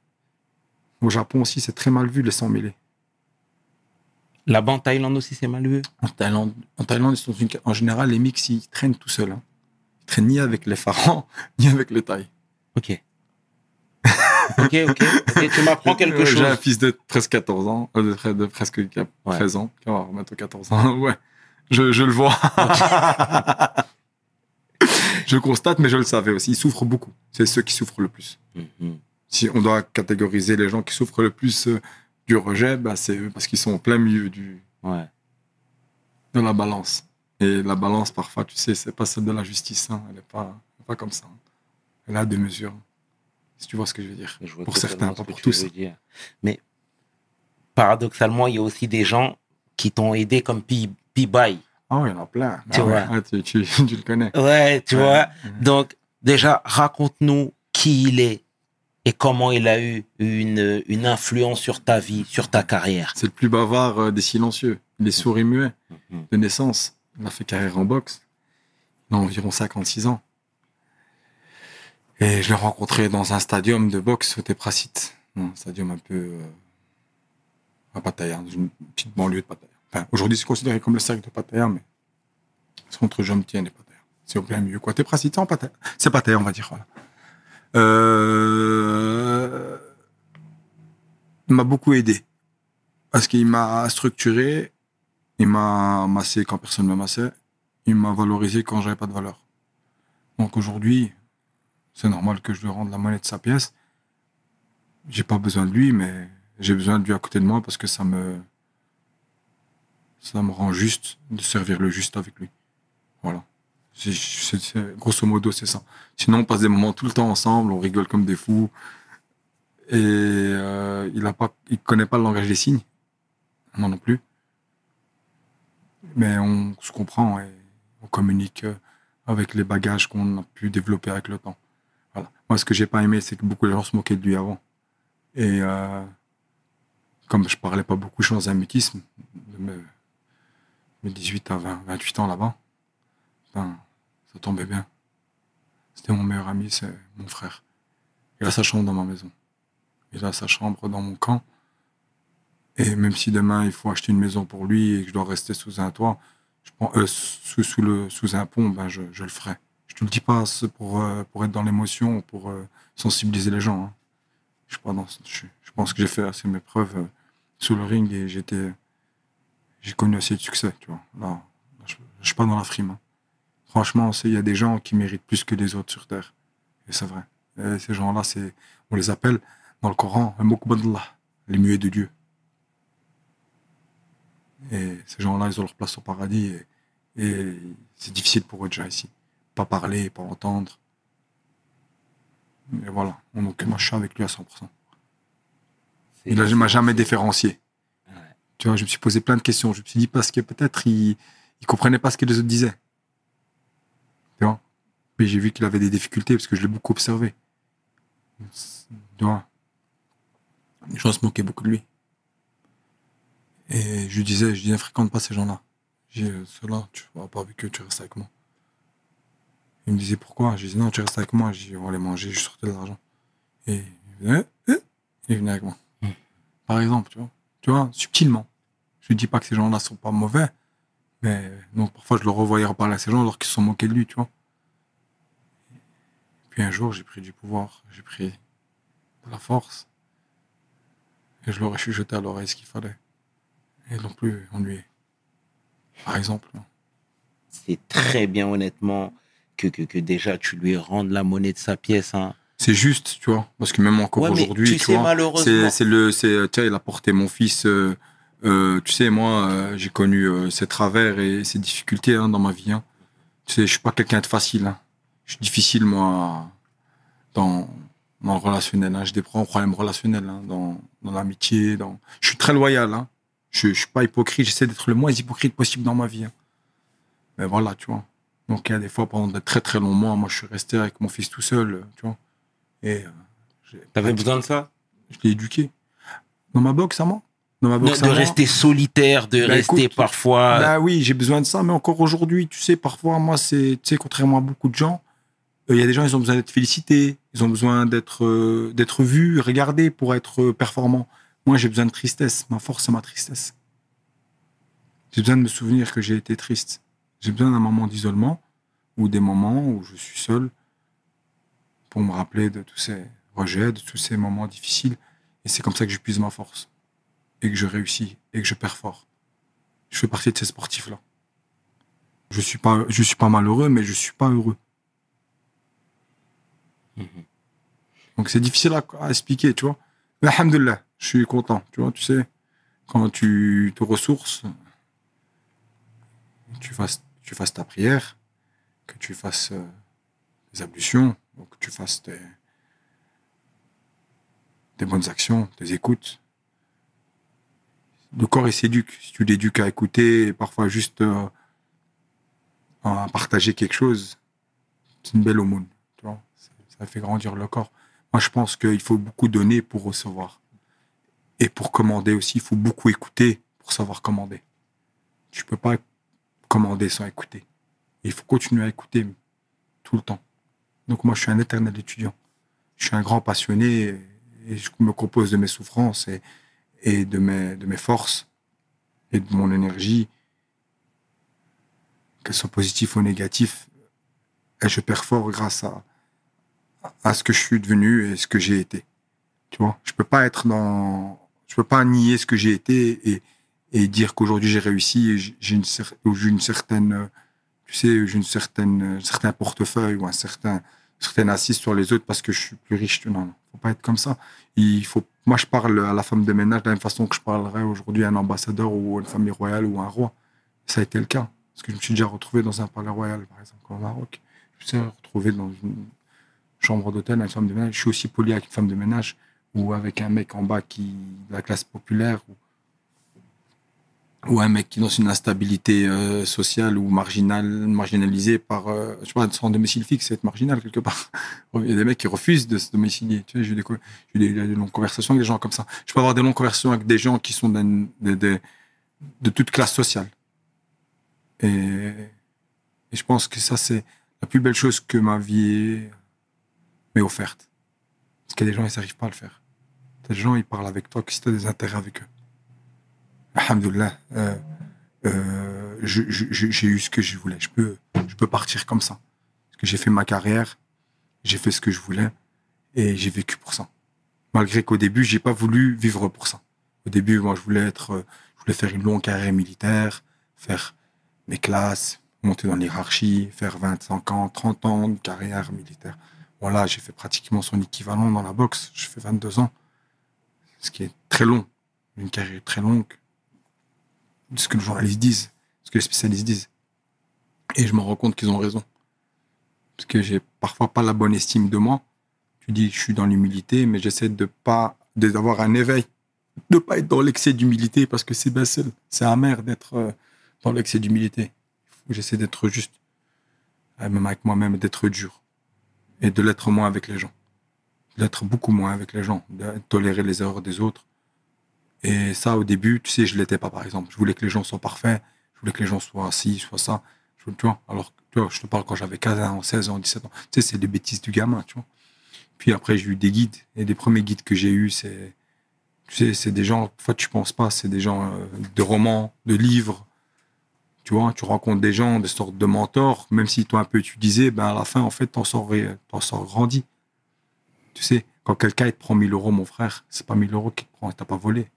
Au Japon aussi, c'est très mal vu les sangs mêlés. Là-bas en Thaïlande aussi, c'est mal vu? En Thaïlande, en Thaïlande ils sont une- en général, les mix, ils traînent tout seuls. hein. Ils traînent ni avec les pharaons, ni avec les Thaïs. Ok. ok, ok. ok, Tu m'apprends quelque Euh, J'ai un chose. fils de presque 14 ans, euh, de, de presque Ouais. 13 ans, qui va avoir bientôt 14 ans. Ouais, je, je le vois. je constate, mais je le savais aussi. Ils souffrent beaucoup. C'est ceux qui souffrent le plus. Mhm. Si on doit catégoriser les gens qui souffrent le plus euh, du rejet, bah, c'est eux, parce qu'ils sont au plein milieu du, Ouais. de la balance. Et la balance, parfois, tu sais, c'est pas celle de la justice. hein. Elle n'est pas, pas comme ça. Elle a des mesures. Si tu vois ce que je veux dire. Je Pour certains, ce pas pour tous. Mais paradoxalement, il y a aussi des gens qui t'ont aidé comme Pi- P-Bye. Ah oui, il y en a plein. Tu Ah vois. ouais, tu, tu- tu le connais. Ouais, tu Ouais. vois. Donc, déjà, raconte-nous qui il est et comment il a eu une, une influence sur ta vie, sur ta carrière. C'est le plus bavard euh, des silencieux. Il est sourd et muet Mhm. de naissance. Il a fait carrière en boxe. Il a environ 56 ans. Et je l'ai rencontré dans un stadium de boxe au Tépracite. Un stadium un peu euh, à Pattaya, dans une petite banlieue de Pattaya. Enfin, aujourd'hui, c'est considéré comme le cercle de Pattaya, mais c'est entre Jomtien et Pattaya. C'est au plein milieu. Quoi. Tépracite, c'est en. C'est Pattaya, on va dire. Voilà. Euh... Il m'a beaucoup aidé. Parce qu'il m'a structuré, il m'a massé quand personne ne me massait, il m'a valorisé quand j'avais pas de valeur. Donc aujourd'hui, c'est normal que je lui rende la monnaie de sa pièce. J'ai pas besoin de lui, mais j'ai besoin de lui à côté de moi parce que ça me, ça me rend juste de servir le juste avec lui. Voilà. Grosso modo, c'est ça. Sinon, on passe des moments tout le temps ensemble, on rigole comme des fous. Et euh, il a pas, il connaît pas le langage des signes, moi non plus. Mais on se comprend et on communique euh, avec les bagages qu'on a pu développer avec le temps. Voilà. Moi, ce que j'ai pas aimé, c'est que beaucoup de gens se moquaient de lui avant. Et euh, comme je parlais pas beaucoup, je suis dans un mutisme de mes, mes 18 à 20, 28 ans là-bas. Ben, ça tombait bien. C'était mon meilleur ami, c'est mon frère. Il a sa chambre dans ma maison. Il a sa chambre dans mon camp. Et même si demain il faut acheter une maison pour lui et que je dois rester sous un toit, je prends, euh, sous, sous, le, sous un pont, ben je, le ferai. Je te le dis pas pour, euh, pour être dans l'émotion, pour euh, sensibiliser les gens. hein. Je, je, je pense que j'ai fait assez mes preuves sous le ring et j'étais, j'ai connu assez de succès. Tu vois. Là, je, je suis pas dans la frime. hein. Franchement, il y a des gens qui méritent plus que les autres sur Terre. Et c'est vrai. Et ces gens-là, c'est, on les appelle dans le Coran, les muets de Dieu. Et ces gens-là, ils ont leur place au paradis. Et, et c'est difficile pour eux déjà ici. Pas parler, pas entendre. Et voilà. Donc, moi, je suis avec lui à 100%. Il ne m'a jamais différencié. Tu vois, je me suis posé plein de questions. Je me suis dit parce que peut-être il ne comprenait pas ce que les autres disaient. Tu vois Mais j'ai vu qu'il avait des difficultés parce que je l'ai beaucoup observé. Tu vois Les gens se moquaient beaucoup de lui. Et je lui disais, je disais, fréquente pas ces gens-là. J'ai ceux-là, tu vas pas avec eux, tu restes avec moi. Il me disait pourquoi? Je disais, non, tu restes avec moi. Je dis, on va aller manger, je sortais de l'argent. Et il venait, eh, il venait avec moi. Hmm. Par exemple, tu vois. Tu vois, subtilement. Je ne dis pas que ces gens-là sont pas mauvais, mais donc parfois je le revoyais reparler à ces gens alors qu'ils se sont moqués de lui, tu vois. Puis un jour, j'ai pris du pouvoir, j'ai pris de la force. Et je leur ai chuchoté à l'oreille ce qu'il fallait. Et non plus ennuyé. Par exemple. C'est très bien, honnêtement, que, que, que déjà tu lui rendes la monnaie de sa pièce. Hein. C'est juste, tu vois. Parce que même encore Ouais, aujourd'hui, tu tu, sais, vois, malheureusement- c'est, le, c'est, vois, il a porté mon fils. euh, euh, tu sais, moi, euh, j'ai connu euh, ses travers et ses difficultés hein, dans ma vie. hein. Tu sais, je suis pas quelqu'un de facile. hein. Je suis difficile, moi, dans, dans le relationnel. J'ai des pro- problèmes relationnels dans, dans l'amitié. Dans... Je suis très loyal. Je, je suis pas hypocrite. J'essaie d'être le moins hypocrite possible dans ma vie. Mais voilà, tu vois. Donc, il y a des fois, pendant de très très longs mois, moi, je suis resté avec mon fils tout seul, tu vois. Et euh, T'avais besoin de ça? Je l'ai éduqué. Dans ma boxe, à moi? Dans ma de, boxe rester solitaire, de Bah, rester écoute, parfois. Bah oui, j'ai besoin de ça, mais encore aujourd'hui, tu sais, parfois, moi, c'est, tu sais, contrairement à beaucoup de gens, Euh, Il y a des gens, ils ont besoin d'être félicités, ils ont besoin d'être euh, d'être vus, regardés pour être euh, performants. Moi, j'ai besoin de tristesse. Ma force, c'est ma tristesse. J'ai besoin de me souvenir que j'ai été triste. J'ai besoin d'un moment d'isolement ou des moments où je suis seul pour me rappeler de tous ces rejets, de tous ces moments difficiles. Et c'est comme ça que j'épuise ma force et que je réussis et que je perds fort. Je fais partie de ces sportifs-là. Je suis pas, je suis pas malheureux, mais je suis pas heureux. Mhm. Donc c'est difficile à, à expliquer, tu vois. Mais alhamdoulilah, je suis content, tu vois, tu sais, quand tu te ressources, tu fasses, tu fasses ta prière, que tu fasses euh, des ablutions, que tu fasses des, des bonnes actions, des écoutes. Le corps, il s'éduque. Si tu l'éduques à écouter, parfois juste euh, à partager quelque chose, c'est une belle aumône. Ça fait grandir le corps. Moi, je pense qu'il faut beaucoup donner pour recevoir. Et pour commander aussi, il faut beaucoup écouter pour savoir commander. Tu peux pas commander sans écouter. Il faut continuer à écouter tout le temps. Donc moi, je suis un éternel étudiant. Je suis un grand passionné et je me compose de mes souffrances et, et de, mes, de mes forces et de mon énergie, qu'elles soient positives ou négatives. Et je perds fort grâce à, à ce que je suis devenu et ce que j'ai été. Tu vois, je peux pas être dans, je peux pas nier ce que j'ai été et, et dire qu'aujourd'hui j'ai réussi et j'ai une, certaine, tu sais, j'ai une certaine, un certain portefeuille ou un certain, certaine assise sur les autres parce que je suis plus riche. Non, non, faut pas être comme ça. Il faut, moi je parle à la femme de ménage de la même façon que je parlerais aujourd'hui à un ambassadeur ou à une famille royale ou à un roi. Ça a été le cas. Parce que je me suis déjà retrouvé dans un palais royal, par exemple, au Maroc. Je me suis retrouvé dans une chambre d'hôtel avec une femme de ménage. Je suis aussi poli avec une femme de ménage ou avec un mec en bas qui de la classe populaire ou un mec qui est dans une instabilité euh, sociale ou marginale, marginalisé par, euh, je sais pas, sans domicile fixe, c'est être marginal quelque part. Il y a des mecs qui refusent de se domicilier. Tu sais, j'ai eu des, eu des, longues conversations avec des gens comme ça. Je peux avoir des longues conversations avec des gens qui sont de, de, de toute classe sociale. Et, et je pense que ça, c'est la plus belle chose que ma vie m'ait offerte. Parce qu'il y a des gens, ils n'arrivent pas à le faire. Des gens, ils parlent avec toi que si tu as des intérêts avec eux. Alhamdoulilah, euh, euh, j'ai eu ce que je voulais. Je peux, je peux partir comme ça. Parce que j'ai fait ma carrière, j'ai fait ce que je voulais et j'ai vécu pour ça. Malgré qu'au début, j'ai pas voulu vivre pour ça. Au début, moi, je voulais être, je voulais faire une longue carrière militaire, faire mes classes, monter dans l'hierarchie, faire 25 ans, 30 ans de carrière militaire. Voilà, j'ai fait pratiquement son équivalent dans la boxe. Je fais 22 ans. Ce qui est très long. Une carrière très longue. Ce que les journalistes disent, ce que les spécialistes disent. Et je me rends compte qu'ils ont raison. Parce que j'ai parfois pas la bonne estime de moi. Tu dis je suis dans l'humilité, mais j'essaie de pas, d'avoir un éveil. De pas être dans l'excès d'humilité parce que c'est c'est c'est amer d'être euh, dans l'excès d'humilité. J'essaie d'être juste. euh, Même avec moi-même, d'être dur et de l'être moins avec les gens. D'être beaucoup moins avec les gens, de tolérer les erreurs des autres. Et ça, au début, tu sais, je l'étais pas, par exemple. Je voulais que les gens soient parfaits, je voulais que les gens soient ci, soient ça. Tu vois, alors, tu vois, je te parle quand j'avais 15 ans, 16 ans, 17 ans. Tu sais, c'est des bêtises du gamin, tu vois. Puis après, j'ai eu des guides. Et les premiers guides que j'ai eus, c'est, tu sais, c'est des gens, fois tu penses pas, c'est des gens euh, de romans, de livres. Tu vois, tu rencontres des gens, des sortes de mentors, même si toi un peu étudié, ben à la fin, en fait, t'en sors, t'en sors grandi. Tu sais, quand quelqu'un te prend 1000 euros, mon frère, c'est pas 1000 euros qu'il te prend, t'as pas volé.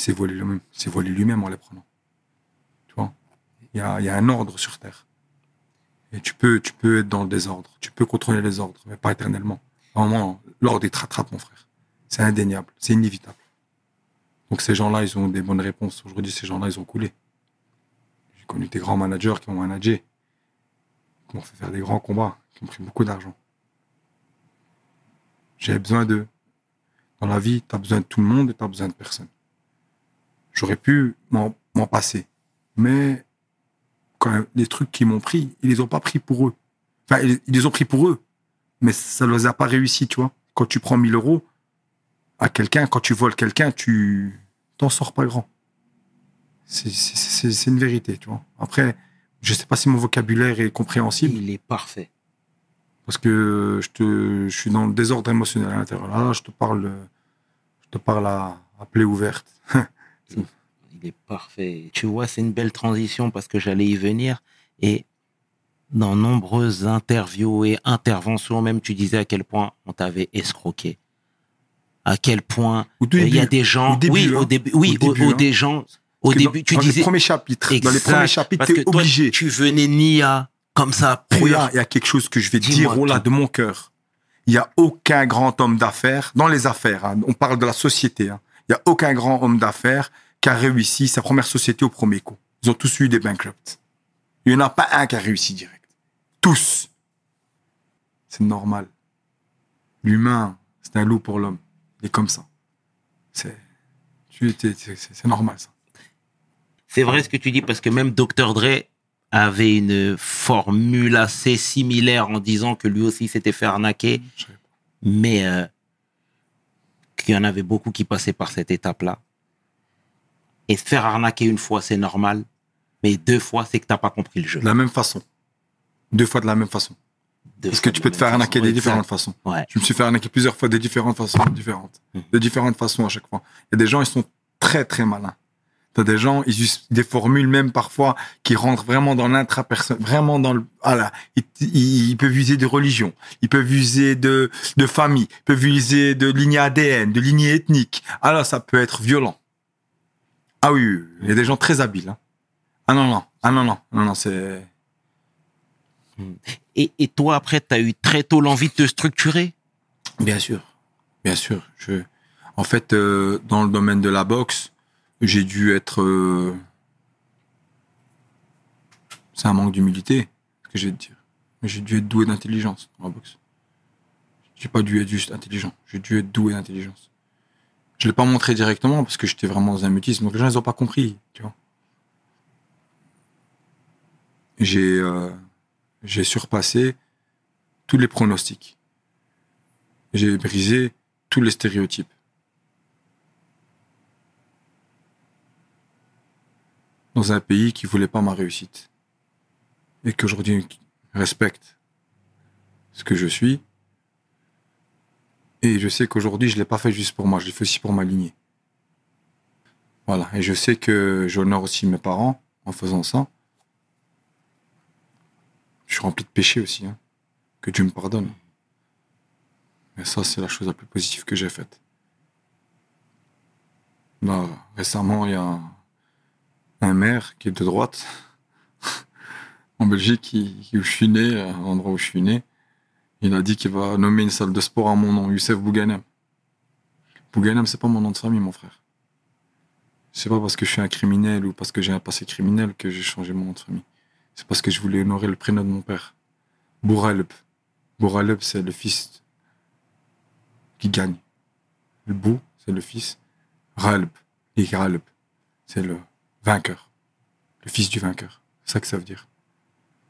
C'est volé lui-même, c'est volé lui-même en les prenant. Tu vois, il y a, un ordre sur Terre. Et tu peux, tu peux être dans le désordre, tu peux contrôler les ordres, mais pas éternellement. À l'ordre, il te mon frère. C'est indéniable, c'est inévitable. Donc ces gens-là, ils ont des bonnes réponses. Aujourd'hui, ces gens-là, ils ont coulé. J'ai connu des grands managers qui ont managé, qui m'ont fait faire des grands combats, qui ont pris beaucoup d'argent. J'avais besoin d'eux. Dans la vie, tu as besoin de tout le monde et tu as besoin de personne. J'aurais pu m'en passer. Mais quand même, les trucs qu'ils m'ont pris, ils les ont pas pris pour eux. Enfin, ils, ils les ont pris pour eux. Mais ça ne les a pas réussi, tu vois. Quand tu prends 1000 euros à quelqu'un, quand tu voles quelqu'un, tu t'en sors pas grand. C'est- une vérité, tu vois. Après, je sais pas si mon vocabulaire est compréhensible. Il est parfait. Parce que je, te, je suis dans le désordre émotionnel à l'intérieur. Là, je te parle, je te parle à, à plaie ouverte. Il est parfait. Tu vois, c'est une belle transition parce que j'allais y venir. Et dans nombreuses interviews et interventions, même, tu disais à quel point on t'avait escroqué. À quel point euh, il y a des gens. au début, oui, hein. au début. Oui, Au début, au hein. des gens. Au début, dans, tu dans disais. les premiers chapitres, dans les premiers chapitres, parce que toi, obligé. tu venais Nia comme ça. Puis pur. là, il y a quelque chose que je vais dire, oh là, de mon cœur. Il n'y a aucun grand homme d'affaires, dans les affaires, hein, on parle de la société, hein. Il n'y a aucun grand homme d'affaires qui a réussi sa première société au premier coup. Ils ont tous eu des bankrupts. Il n'y en a pas un qui a réussi direct. Tous. C'est normal. L'humain, c'est un loup pour l'homme. Il est comme ça. C'est, c'est, normal, ça. C'est vrai ce que tu dis parce que même Dr. Dre avait une formule assez similaire en disant que lui aussi s'était fait arnaquer, mais euh, qu'il y en avait beaucoup qui passaient par cette étape-là. Et se faire arnaquer une fois, c'est normal, mais deux fois, c'est que t'as pas compris le jeu. De la même façon. Deux fois de la même façon. Deux Parce que tu peux te faire arnaquer façon. de Exact. différentes façons. Ouais. Je me suis fait arnaquer plusieurs fois de différentes façons différentes. Mhm. De différentes façons à chaque fois. Il y a des gens, ils sont très très malins. T'as des gens, ils usent des formules même parfois qui rentrent vraiment dans l'intrapersonnel, vraiment dans le, voilà. Ils, ils- ils peuvent user de religion, ils peuvent user de, de famille, ils peuvent user de lignée ADN, de lignée ethnique. Alors ça peut être violent. Ah oui, il y a des gens très habiles. hein. Ah non, non, ah non, non, non, non, c'est, Et, et toi, après, tu as eu très tôt l'envie de te structurer? Bien sûr, bien sûr. Je, en fait, euh, dans le domaine de la boxe, j'ai dû être. euh, c'est un manque d'humilité, ce que je vais te dire. Mais j'ai dû être doué d'intelligence la boxe. J'ai pas dû être juste intelligent. J'ai dû être doué d'intelligence. Je l'ai pas montré directement parce que j'étais vraiment dans un mutisme. Donc les gens, ils ont pas compris, tu vois. J'ai, euh, j'ai surpassé tous les pronostics j'ai brisé tous les stéréotypes. Dans un pays qui voulait pas ma réussite. Et qu'aujourd'hui respecte ce que je suis. Et je sais qu'aujourd'hui, je l'ai pas fait juste pour moi, je l'ai fait aussi pour ma lignée. Voilà. Et je sais que j'honore aussi mes parents en faisant ça. Je suis rempli de péchés aussi, hein. Que Dieu me pardonne. Et ça, c'est la chose la plus positive que j'ai faite. Là, récemment, il y a un maire qui est de droite en Belgique, qui, où je suis né, à l'endroit où je suis né. Il a dit qu'il va nommer une salle de sport à mon nom, Youssef Bouganem. Bouganem, c'est pas mon nom de famille, mon frère. C'est pas parce que je suis un criminel ou parce que j'ai un passé criminel que j'ai changé mon nom de famille. C'est parce que je voulais honorer le prénom de mon père. Bouralep. Bouralep, c'est le fils qui gagne. Le Bou, c'est le fils. Ralb, et Ralb, c'est le vainqueur. Le fils du vainqueur. C'est ça que ça veut dire.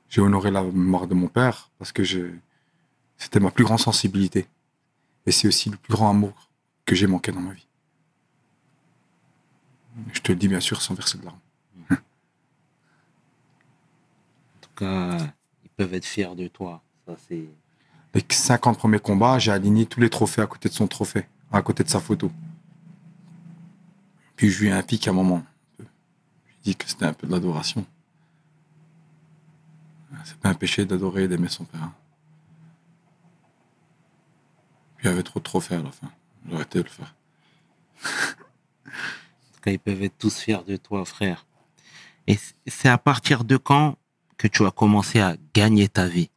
J'ai honoré la mémoire de mon père parce que c'était ma plus grande sensibilité. Et c'est aussi le plus grand amour que j'ai manqué dans ma vie. Je te le dis bien sûr sans verser de larmes. En tout cas, ils peuvent être fiers de toi. Ça, c'est. Les 50 premiers combats, j'ai aligné tous les trophées à côté de son trophée, à côté de sa photo. Puis je lui ai un pic à un moment. Dit que c'était un peu de l'adoration. C'est pas un péché d'adorer et d'aimer son père. Puis il y avait trop de trophées à la fin. J'ai arrêté de le faire. En tout cas, ils peuvent être tous fiers de toi, frère. Et c'est à partir de quand que tu as commencé à gagner ta vie?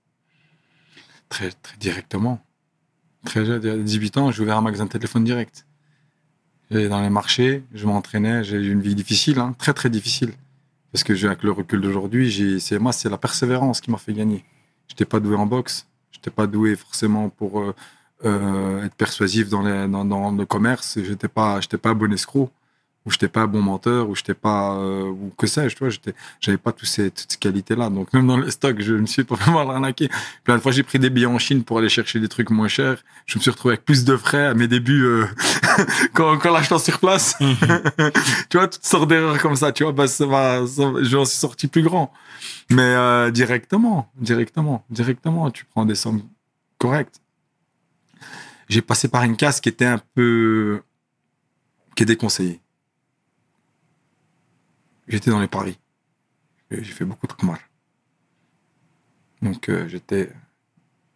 Très, très directement. Très jeune, à 18 ans, j'ai ouvert un magasin de téléphone direct. J'allais dans les marchés, je m'entraînais, j'ai eu une vie difficile, hein, très très difficile. Parce que avec le recul d'aujourd'hui, c'est moi, c'est la persévérance qui m'a fait gagner. J'étais pas doué en boxe, j'étais pas doué forcément pour euh, euh, être persuasif dans, le commerce. Pas, j'étais pas un bon escroc, ou j'étais pas un bon menteur, ou j'étais pas, euh, ou que sais-je, tu vois, j'étais, j'avais pas tous ces, toutes ces qualités-là. Donc même dans le stock, je me suis pas vraiment arnaqué. Plein de fois, j'ai pris des billets en Chine pour aller chercher des trucs moins chers. Je me suis retrouvé avec plus de frais à mes débuts euh, qu'en qu'en l'achetant sur place. tu vois, toutes sortes d'erreurs comme ça, tu vois, bah, ça va, ça- j'en suis sorti plus grand. Mais euh, directement, directement, directement, tu prends des sommes correct. J'ai passé par une case qui était un peu. qui est déconseillée. J'étais dans les paris. J'ai fait beaucoup de kmar. Donc, euh, j'étais.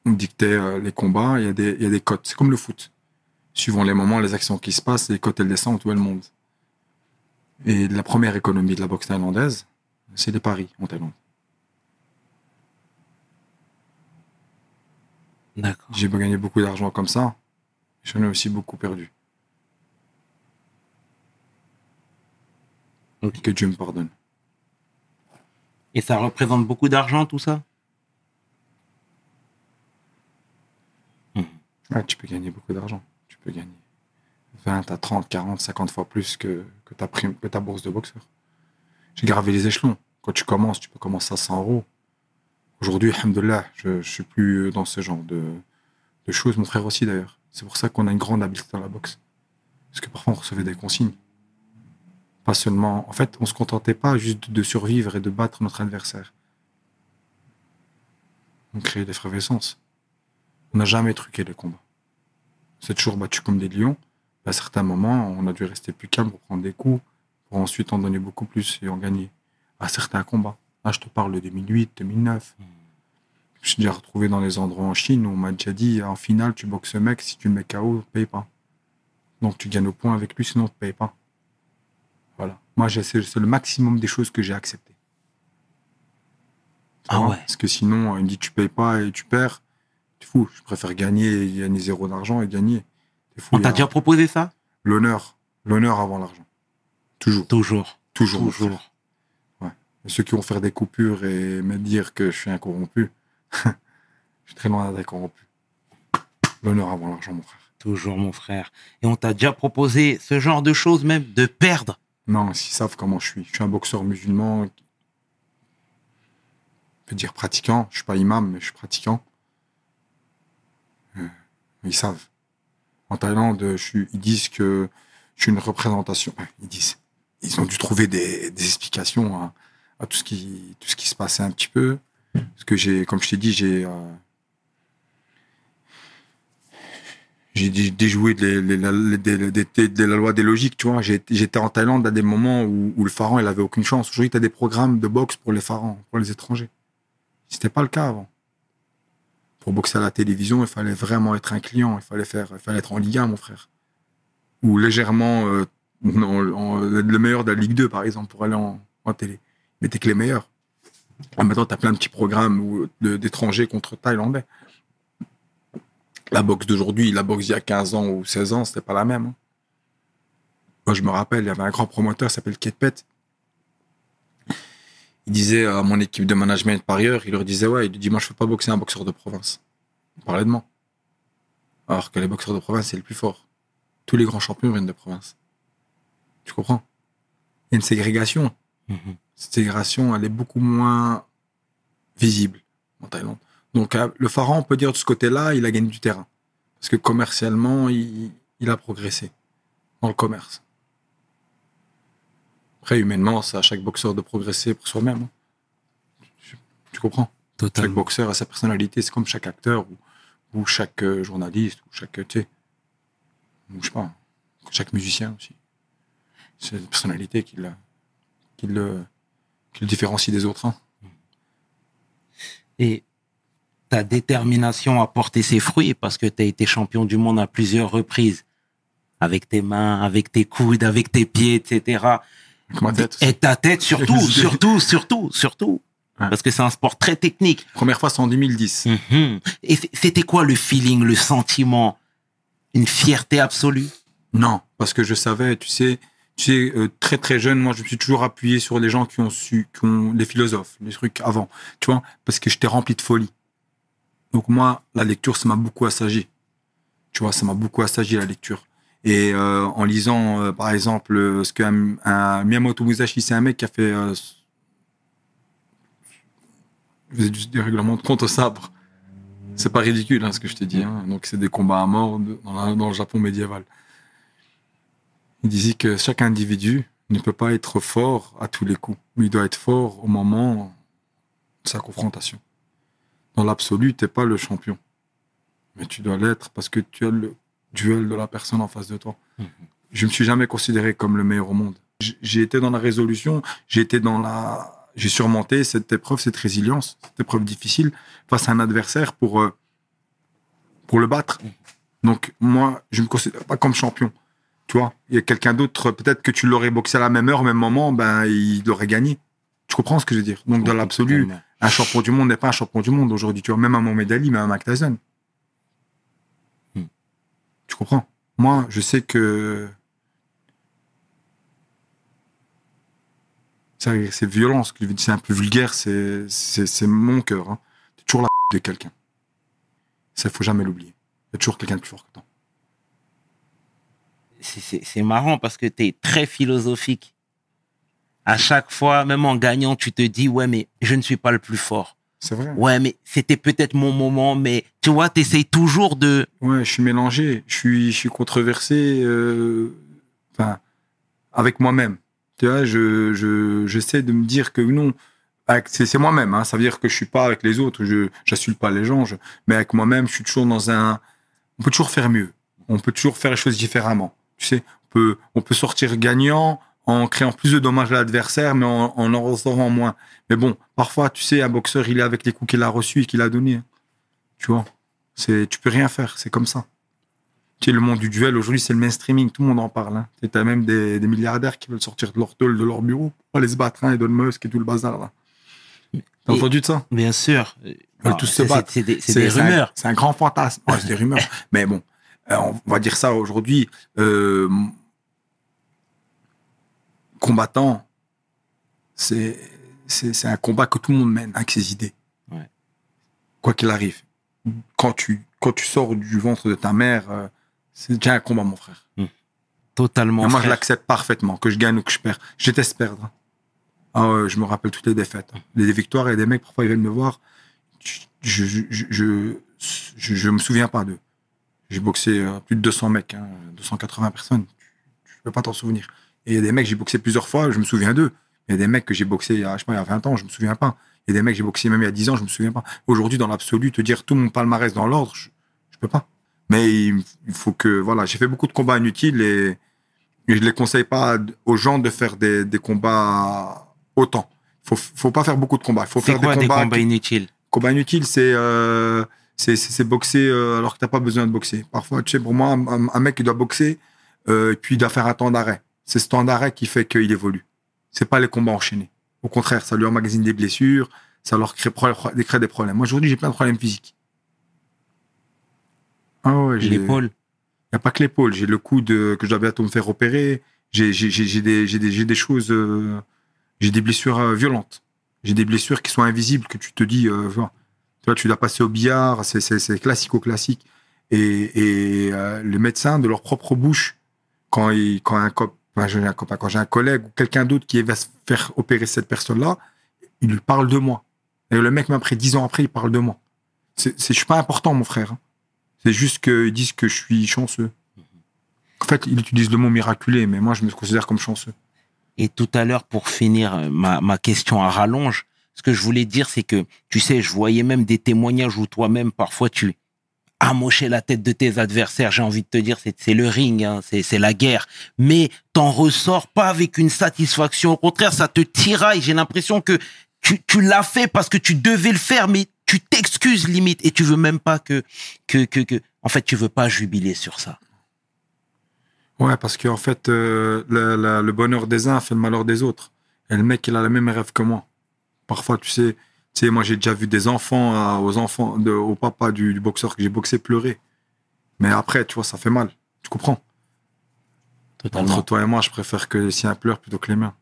On me dictait euh, les combats, il y, a des, il y a des cotes. C'est comme le foot. Suivant les moments, les actions qui se passent, les cotes, elles descendent, où elles montent. Et la première économie de la boxe thaïlandaise, c'est les paris en Thaïlande. D'accord. J'ai gagné beaucoup d'argent comme ça. J'en ai aussi beaucoup perdu. Que Dieu me pardonne. Et ça représente beaucoup d'argent, tout ça? Ouais, tu peux gagner beaucoup d'argent. Tu peux gagner 20 à 30, 40, 50 fois plus que, que, ta, prime, que ta bourse de boxeur. J'ai gravé les échelons. Quand tu commences, tu peux commencer à 100 euros. Aujourd'hui, alhamdoulilah, je ne suis plus dans ce genre de, de choses. Mon frère aussi, d'ailleurs. C'est pour ça qu'on a une grande habileté dans la boxe. Parce que parfois, on recevait des consignes. Pas seulement. En fait, on se contentait pas juste de survivre et de battre notre adversaire. On créait des effervescences. On n'a jamais truqué les combats. C'est toujours battu comme des lions. À certains moments, on a dû rester plus calme pour prendre des coups, pour ensuite en donner beaucoup plus et en gagner. À certains combats. Là, je te parle de 2008, 2009. Je me suis déjà retrouvé dans les endroits en Chine où on m'a déjà dit en finale, tu boxes ce mec, si tu le mets KO, paye pas. Donc tu gagnes au point avec lui, sinon tu payes pas. Voilà. Moi, j'ai- c'est c'est le maximum des choses que j'ai acceptées. Ah ouais. Parce que sinon, il me dit tu payes pas et tu perds. Tu fou. Je préfère gagner et gagner zéro d'argent et gagner. T'es fou. On t'a déjà proposé ça? L'honneur. L'honneur avant l'argent. Toujours. Toujours. Toujours. Toujours. Et ceux qui vont faire des coupures et me dire que je suis un corrompu, je suis très loin d'être corrompu. L'honneur avant l'argent, mon frère. Toujours, mon frère. Et on t'a déjà proposé ce genre de choses, même de perdre? Non, s'ils savent comment je suis. Je suis un boxeur musulman. On peut dire pratiquant. Je suis pas imam, mais je suis pratiquant. Euh, ils savent. En Thaïlande, je ils disent que je suis une représentation. Ils disent. Ils ont dû trouver des, explications à, à tout, ce qui, tout ce qui se passait un petit peu. Parce que j'ai, comme je t'ai dit, j'ai. euh, j'ai dé- déjoué des- de la loi des logiques, tu vois. J'étais en Thaïlande à des moments où, le pharaon, il avait aucune chance. Aujourd'hui, tu as des programmes de boxe pour les pharaons, pour les étrangers. C'était pas le cas avant. Pour boxer à la télévision, il fallait vraiment être un client. Il fallait faire, il fallait être en Ligue 1, mon frère. Ou légèrement, euh, le meilleur de la Ligue 2, par exemple, pour aller en, télé. Mais t'es que les meilleurs. Ah, maintenant, tu as plein de petits programmes de- d'étrangers contre Thaïlandais. La boxe d'aujourd'hui, la boxe d'il y a 15 ans ou 16 ans, c'était pas la même. hein. Moi, je me rappelle, il y avait un grand promoteur qui s'appelle Ketpet. Il disait à mon équipe de management par ailleurs, il leur disait Ouais, il dit Moi, je ne peux pas boxer un boxeur de province. Il parlait de moi. Alors que les boxeurs de province, c'est le plus fort. Tous les grands champions viennent de province. Tu comprends? Il y a une ségrégation Mhm. cette ségrégation, elle est beaucoup moins visible en Thaïlande. Donc, euh, le pharaon, on peut dire de ce côté-là, il a gagné du terrain. Parce que commercialement, il, il a progressé dans le commerce. Après, humainement, c'est à chaque boxeur de progresser pour soi-même. hein. Tu, comprends? Chaque Totalement. boxeur a sa personnalité. C'est comme chaque acteur ou, ou chaque euh, journaliste ou chaque, tu sais, ou je sais pas, chaque musicien aussi. C'est la personnalité qui le, qui le, qui le différencie des autres. hein. Et ta détermination a porté ses fruits parce que tu as été champion du monde à plusieurs reprises. Avec tes mains, avec tes coudes, avec tes pieds, etc. Avec ma tête. Et ta tête surtout, surtout, surtout, surtout. Ouais. Parce que c'est un sport très technique. Première fois, c'est en 2010. Mhm. Et c'était quoi le feeling, le sentiment? Une fierté absolue? Non, parce que je savais, tu sais, tu sais, euh, très très jeune, moi, je me suis toujours appuyé sur les gens qui ont su, qui ont les philosophes, les trucs avant, tu vois, parce que j'étais rempli de folie. Donc moi, la lecture, ça m'a beaucoup assagi. Tu vois, ça m'a beaucoup assagi la lecture. Et euh, en lisant, euh, par exemple, euh, ce qu'un un Miyamoto Musashi, c'est un mec qui a fait euh, faisait du- de compte au sabre. C'est pas ridicule, hein, ce que je t'ai dit. hein. Donc, c'est des combats à mort dans, dans le Japon médiéval. Il disait que chaque individu ne peut pas être fort à tous les coups, mais il doit être fort au moment de sa confrontation. Dans l'absolu, t'es pas le champion. Mais tu dois l'être parce que tu as le duel de la personne en face de toi. Mhm. Je me suis jamais considéré comme le meilleur au monde. J'ai été dans la résolution, j'ai été dans la, j'ai surmonté cette épreuve, cette résilience, cette épreuve difficile face à un adversaire pour euh, pour le battre. Donc moi, je me considère pas comme champion. Tu vois, il y a quelqu'un d'autre, peut-être que tu l'aurais boxé à la même heure, au même moment, ben il aurait gagné. Tu comprends ce que je veux dire? Donc dans l'absolu. Un champion du monde n'est pas un champion du monde aujourd'hui. Tu vois, même un Mohamed Ali, même un Tyson. Hmm. Tu comprends? Moi, je sais que c'est violent, ce que je dis, c'est un peu vulgaire, c'est mon cœur. Hein. T'es toujours la de quelqu'un. Ça, faut jamais l'oublier. Il y a toujours quelqu'un de plus fort que toi. c'est- c'est c'est marrant parce que tu es très philosophique. À chaque fois, même en gagnant, tu te dis, ouais, mais je ne suis pas le plus fort. C'est vrai. Ouais, mais c'était peut-être mon moment, mais tu vois, tu essayes toujours de... Ouais, je suis mélangé. Je suis, je suis controversé. euh, Enfin, avec moi-même. Tu vois, je, je, j'essaie de me dire que non. C'est, c'est moi-même. Hein, ça veut dire que je suis pas avec les autres. Je, j'insulte pas les gens. je- mais avec moi-même, je suis toujours dans un. On peut toujours faire mieux. On peut toujours faire les choses différemment. Tu sais, on peut, on peut sortir gagnant en créant plus de dommages à l'adversaire, mais en en, en restaurant moins. Mais bon, parfois, tu sais, un boxeur, il est avec les coups qu'il a reçus et qu'il a donnés. hein. Tu vois, c'est, tu peux rien faire. C'est comme ça. Tu sais, le monde du duel, aujourd'hui, c'est le mainstreaming. Tout le monde en parle. Hein. Tu as même des, des milliardaires qui veulent sortir de leur tôle, de leur bureau, pour aller se battre, hein, Elon Musk et tout le bazar, là. T'as entendu de ça? Bien sûr. veulent tous se battre. C'est des, c'est un- rumeurs. C'est un, grand fantasme. Ouais, c'est des rumeurs. Mais bon, euh, on va dire ça aujourd'hui. Euh, combattant, c'est un combat que tout le monde mène avec ses idées. Ouais. Quoi qu'il arrive. Quand tu, quand tu sors du ventre de ta mère, euh, c'est déjà un combat, mon frère. Totalement. Et moi, je l'accepte parfaitement, que je gagne ou que je perds. Je déteste perdre. Ah ouais, je me rappelle toutes les défaites. Les victoires, et des mecs, parfois, ils viennent me voir. Je, je, je, je, je, je me souviens pas d'eux. J'ai boxé euh, plus de 200 mecs, hein, 280 personnes. Tu ne peux pas t'en souvenir. Et il y a des mecs, j'ai boxé plusieurs fois, je me souviens d'eux. Il y a des mecs que j'ai boxé il y a, je sais pas, il y a 20 ans, je me souviens pas. Il y a des mecs que j'ai boxé même il y a 10 ans, je me souviens pas. Aujourd'hui, dans l'absolu, te dire tout mon palmarès dans l'ordre, je, je peux pas. Mais il, faut que, voilà, j'ai fait beaucoup de combats inutiles et, et je les conseille pas aux gens de faire des, des combats autant. Faut, faut pas faire beaucoup de combats. Faut C'est faire quoi des des combats. combats inutiles? Combat inutile, c'est euh, c'est boxer euh, alors que t'as pas besoin de boxer. Parfois, tu sais, pour moi, un, un mec qui doit boxer, euh, puis il doit faire un temps d'arrêt. C'est ce temps d'arrêt qui fait qu'il évolue. C'est pas les combats enchaînés. Au contraire, ça lui emmagasine des blessures, ça leur crée, des problèmes. Moi, aujourd'hui, j'ai plein de problèmes physiques. Ah ouais, j'ai- L'épaule il n'y a pas que l'épaule. J'ai le coude euh, que je dois bientôt me faire opérer. J'ai des, des, des choses. euh, j'ai des blessures euh, violentes. J'ai des blessures qui sont invisibles, que tu te dis, euh, tu vois, tu dois passer au billard, c'est- classico-classique. Et, et les médecins, de leur propre bouche, quand, ils, quand, un, cop- quand j'ai un collègue ou quelqu'un d'autre qui va se faire opérer cette personne-là, il lui parle de moi. Et le mec, même après dix ans après, il parle de moi. C'est, c'est- je suis pas important, mon frère. hein. C'est juste qu'ils disent que je suis chanceux. En fait, ils utilisent le mot miraculé, mais moi, je me considère comme chanceux. Et tout à l'heure, pour finir euh, ma, ma question à rallonge, ce que je voulais dire, c'est que, tu sais, je voyais même des témoignages où toi-même, parfois, tu amochais la tête de tes adversaires. J'ai envie de te dire, c'est le ring, hein, c'est la guerre. Mais t'en ressors pas avec une satisfaction. Au contraire, ça te tiraille. J'ai l'impression que tu, l'as fait parce que tu devais le faire, mais tu t'excuses limite et tu veux même pas que, que, que, que, en fait, tu veux pas jubiler sur ça. Ouais, parce qu'en fait, euh, le bonheur des uns fait le malheur des autres. Et le mec, il a le même rêve que moi. Parfois, tu sais, tu sais moi, j'ai déjà vu des enfants, euh, aux enfants, de, au papa du, du boxeur que j'ai boxé pleurer. Mais après, tu vois, ça fait mal. Tu comprends? Entre toi et moi, je préfère que les siens pleurent plutôt que les miens.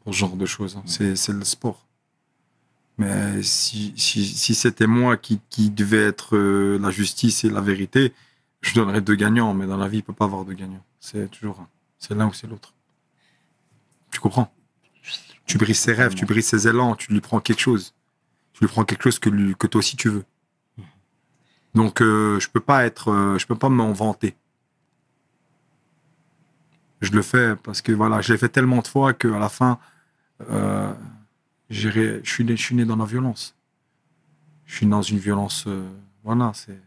Pour ce genre de choses. hein. C'est, c'est le sport. Mais si, si, si c'était moi qui, qui devait être euh, la justice et la vérité, je donnerais deux gagnants. Mais dans la vie, il peut pas avoir deux gagnants. C'est toujours un. C'est l'un ou c'est l'autre. Tu comprends? Tu brises ses rêves, tu brises ses élans, tu lui prends quelque chose. Tu lui prends quelque chose que, toi aussi tu veux. Donc, euh, je peux pas être, euh, je peux pas m'en vanter. Je le fais parce que voilà, je l'ai fait tellement de fois qu'à la fin, euh, je suis, né, je dans la violence. Je suis dans une violence, voilà, c'est,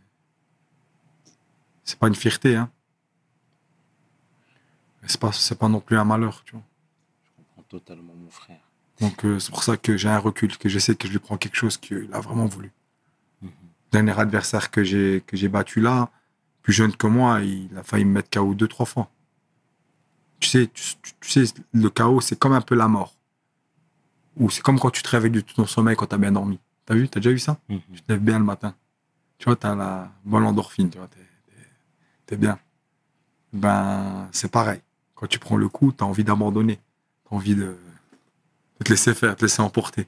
c'est pas une fierté, hein. C'est pas, pas non plus un malheur, tu vois. Je comprends totalement mon frère. Donc euh, c'est pour ça que j'ai un recul, que je sais que je lui prends quelque chose qu'il a vraiment voulu. Mhm. Dernier adversaire que j'ai que j'ai battu là, plus jeune que moi, il a failli me mettre KO deux trois fois. Tu sais, tu, sais, le KO c'est comme un peu la mort. Ou c'est comme quand tu te réveilles de ton sommeil quand t'as bien dormi. T'as vu, t'as déjà vu ça? Mhm. Tu te lèves bien le matin. Tu vois, t'as la bonne endorphine, tu vois, t'es bien. Ben, c'est pareil. Quand tu prends le coup, t'as envie d'abandonner. T'as envie de, de te laisser faire, de te laisser emporter.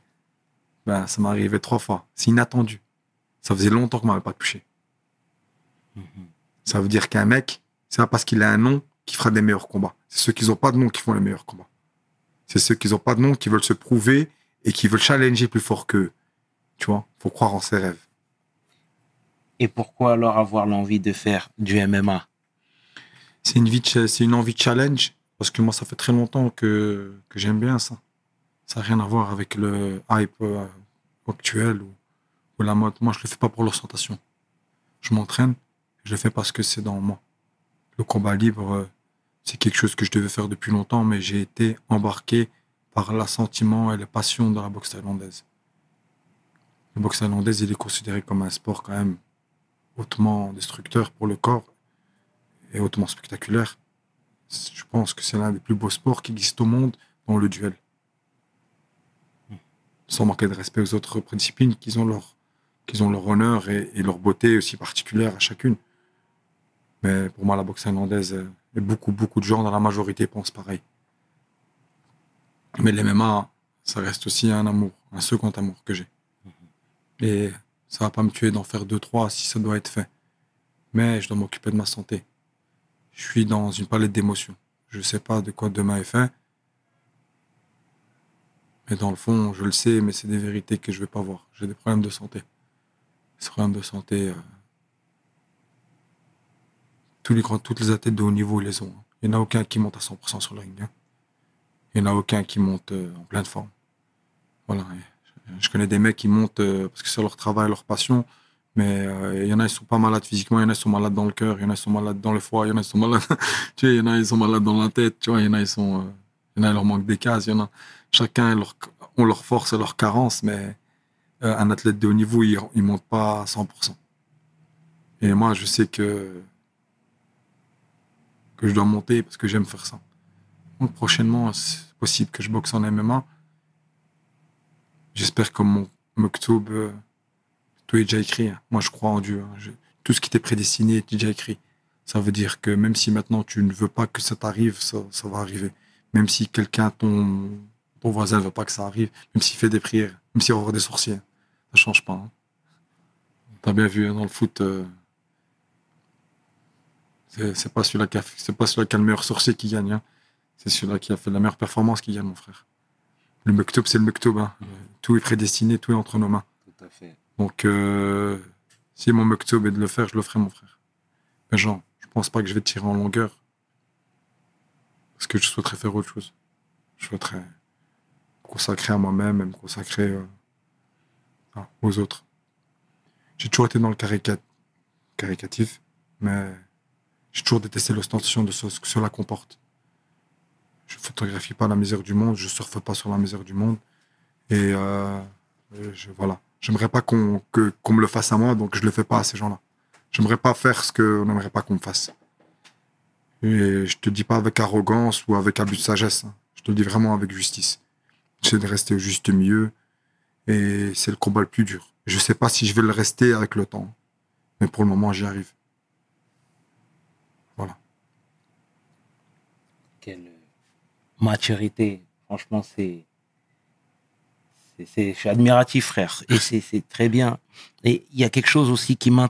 Ben, ça m'est arrivé trois fois. C'est inattendu. Ça faisait longtemps qu'on m'avait pas touché. Mhm. Ça veut dire qu'un mec, c'est pas parce qu'il a un nom qu'il fera des meilleurs combats. C'est ceux qui n'ont pas de nom qui font les meilleurs combats. C'est ceux qui n'ont pas de nom qui veulent se prouver et qui veulent challenger plus fort qu'eux. Tu vois, faut croire en ses rêves. Et pourquoi alors avoir l'envie de faire du MMA C'est une, vie de ch- c'est une envie de challenge parce que moi, ça fait très longtemps que, que j'aime bien ça. Ça n'a rien à voir avec le hype euh, actuel ou, la mode. Moi, je le fais pas pour l'ostentation. Je m'entraîne, je le fais parce que c'est dans moi. Le combat libre, euh, c'est quelque chose que je devais faire depuis longtemps, mais j'ai été embarqué par l'assentiment et la passion de la boxe thaïlandaise. La boxe thaïlandaise, il est considéré comme un sport quand même hautement destructeur pour le corps et hautement spectaculaire. Je pense que c'est l'un des plus beaux sports qui existent au monde dans le duel. Sans manquer de respect aux autres disciplines qui ont leur, qui ont leur honneur et, et leur beauté aussi particulière à chacune. Mais pour moi, la boxe thaïlandaise, euh, et beaucoup, beaucoup de gens dans la majorité pensent pareil. Mais l'MMA, ça reste aussi un amour, un second amour que j'ai. Et ça va pas me tuer d'en faire deux, trois si ça doit être fait. Mais je dois m'occuper de ma santé. Je suis dans une palette d'émotions. Je sais pas de quoi demain est fait. Mais dans le fond, je le sais, mais c'est des vérités que je vais pas voir. J'ai des problèmes de santé. Ces problèmes de santé, euh, tous les toutes les athlètes de haut niveau les ont. hein. Il n'y en a aucun qui monte à 100% sur le ring. hein. Il n'y en a aucun qui monte euh, en pleine forme. Voilà. Je connais des mecs qui montent euh, parce que c'est leur travail, leur passion. Mais il y en a, ils sont pas malades physiquement, il y en a, ils sont malades dans le cœur, il y en a, ils sont malades dans le foie, il y en a, ils sont malades. tu sais, il y en a, ils sont malades dans la tête, tu vois, il y en a, ils sont. Il y en a, il leur manque des cases, il y en a. Chacun a leur, leur force et leur carence, mais euh, un athlète de haut niveau, il, il monte pas à 100%. Et moi, je sais que. que je dois monter parce que j'aime faire ça. Donc prochainement, c'est possible que je boxe en MMA. J'espère que mon Moktoub, euh, tout est déjà écrit. hein. Moi, je crois en Dieu. hein. Tout ce qui t'est prédestiné est déjà écrit. Ça veut dire que même si maintenant tu ne veux pas que ça t'arrive, ça va arriver. Même si quelqu'un, ton, ton voisin ne veut pas que ça arrive, même s'il fait des prières, même s'il voir des sorciers, ça change pas. hein. T'as bien vu hein, dans le foot, euh, c'est pas celui-là qui a, c'est pas celui qui a le meilleur sorcier qui gagne. hein. C'est celui-là qui a fait la meilleure performance qui gagne, mon frère. Le Mektoub, c'est le Mektoub. hein. Tout est prédestiné, tout est entre nos mains. Tout à fait. Donc, euh, si mon Mektoub est de le faire, je le ferai, mon frère. Mais genre, je pense pas que je vais tirer en longueur. Parce que je souhaiterais faire autre chose? Je souhaiterais me consacrer à moi-même et me consacrer euh, ah, aux autres. J'ai toujours été dans le caricat, caricatif, mais j'ai toujours détesté l'ostentation de ce, que cela comporte. Je photographie pas la misère du monde, je surfe pas sur la misère du monde. Et euh, je, voilà. J'aimerais pas qu'on me le fasse à moi, donc je le fais pas à ces gens-là. J'aimerais pas faire ce qu'on n'aimerait pas qu'on me fasse. Et je te dis pas avec arrogance ou avec abus de sagesse. hein. Je te dis vraiment avec justice. J'essaie de rester au juste milieu. Et c'est le combat le plus dur. Je sais pas si je vais le rester avec le temps. Mais pour le moment, j'y arrive. Voilà. Quelle maturité. Franchement, c'est. C'est- admiratif, frère. Et c'est très bien. Et il y a quelque chose aussi qui m'a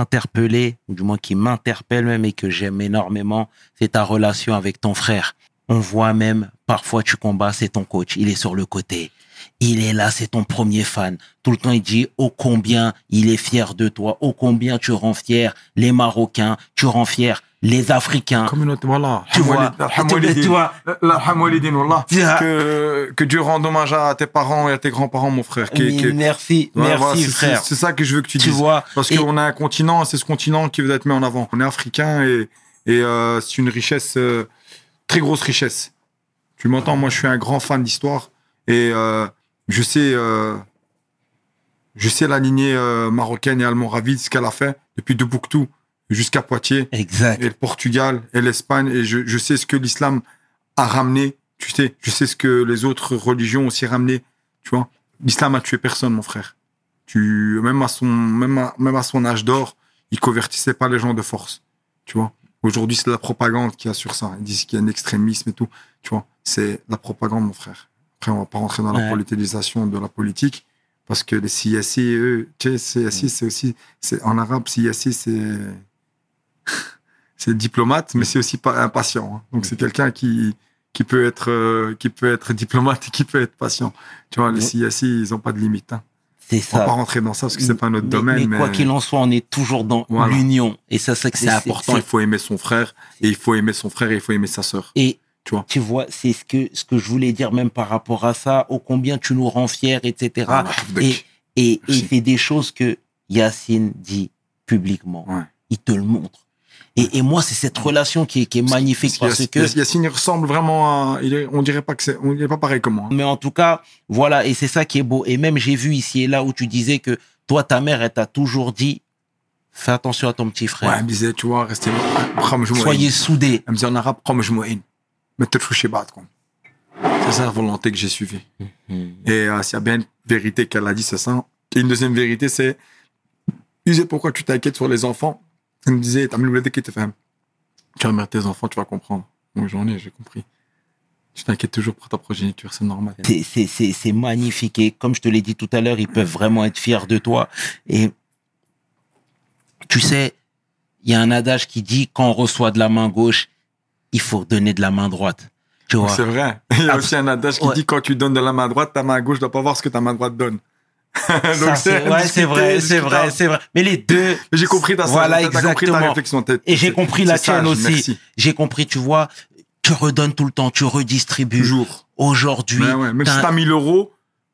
interpellé, ou du moins qui m'interpelle même et que j'aime énormément, c'est ta relation avec ton frère. On voit même, parfois tu combats, c'est ton coach, il est sur le côté. Il est là, c'est ton premier fan. Tout le temps, il dit ô combien il est fier de toi, ô combien tu rends fier les Marocains, tu rends fier les Africains. Communauté, voilà. Tu vois, tu vois. Que, que Dieu rende hommage à tes parents et à tes grands-parents, mon frère. Qui- qui- merci, merci voilà, frère. c'est- ça que je veux que tu, Tu dises. vois, Parce qu'on a un continent, c'est ce continent qui veut être mis en avant. On est africain et, et euh, c'est une richesse, euh, très grosse richesse. Tu m'entends? Moi, je suis un grand fan d'histoire et euh, je sais, euh, je sais la lignée euh, marocaine et almoravide, ce qu'elle a fait depuis Tombouctou jusqu'à Poitiers exact. et le Portugal et l'Espagne et je, je sais ce que l'islam a ramené. Tu sais, je sais ce que les autres religions ont aussi ramené. Tu vois, l'islam a tué personne, mon frère. Tu, même à son, même à, même à son âge d'or, il convertissait pas les gens de force. Tu vois. Aujourd'hui, c'est la propagande qu'il y a sur ça. Ils disent qu'il y a un extrémisme et tout. Tu vois, c'est la propagande, mon frère. Après, on va pas rentrer dans la politisation de la politique parce que les CSI, eux, tu sais, CSI, c'est aussi, c'est en arabe, CSI, c'est c'est diplomate, mais c'est aussi pas un patient. hein. Donc c'est quelqu'un qui qui peut être euh, qui peut être diplomate et qui peut être patient. Tu vois, les CSI, ils ont pas de limite. Hein. C'est On va pas ça. rentrer dans ça parce que c'est pas notre domaine, mais, quoi qu'il en soit, on est toujours dans Voilà. l'union. Et ça, c'est c'est important. Il faut aimer son frère et il faut aimer son frère et il faut aimer sa sœur. Et Tu vois. tu vois, c'est ce que ce que je voulais dire même par rapport à ça, ô combien tu nous rends fiers, etc. Ah, et et, et c'est des choses que Yacine dit publiquement. Ouais. Il te le montre. Et, et moi, c'est cette relation qui est, qui est magnifique parce que Yacine, il ressemble vraiment à. Il est, on dirait pas que c'est. On dirait pas pareil que moi. Mais en tout cas, voilà, et c'est ça qui est beau. Et même j'ai vu ici et là où tu disais que toi, ta mère, elle t'a toujours dit, fais attention à ton petit Ouais, frère. elle me disait, tu vois, restez. Soyez. Soyez soudés. Elle me disait en arabe. Mais te battre, quoi. C'est ça la volonté que j'ai suivie. Mhm. Et euh, s'il y a bien une vérité qu'elle a dit, c'est ça. Et une deuxième vérité, c'est. Tu disais pourquoi tu t'inquiètes sur les enfants? Elle me disait, t'as mis le qui. Tu remercies tes enfants, tu vas comprendre. Donc j'en ai, j'ai compris. Tu t'inquiètes toujours pour ta progéniture, c'est normal. C'est- C'est c'est- c'est magnifique. Et comme je te l'ai dit tout à l'heure, ils peuvent vraiment être fiers de toi. Et tu sais, il y a un adage qui dit, quand on reçoit de la main gauche, il faut donner de la main droite. C'est vrai. Il y a aussi un adage qui ouais. dit quand tu donnes de la main droite, ta main gauche doit pas voir ce que ta main droite donne. Donc c'est ouais, c'est vrai, c'est vrai, c'est vrai. Mais les deux, J'ai compris ta Voilà, t'as compris ta exactement. réflexion. Et j'ai compris la tienne aussi. J'ai compris, tu vois, tu redonnes tout le temps, tu redistribues. Toujours. Aujourd'hui, Ouais, ouais. Même si t'as 1000 euros,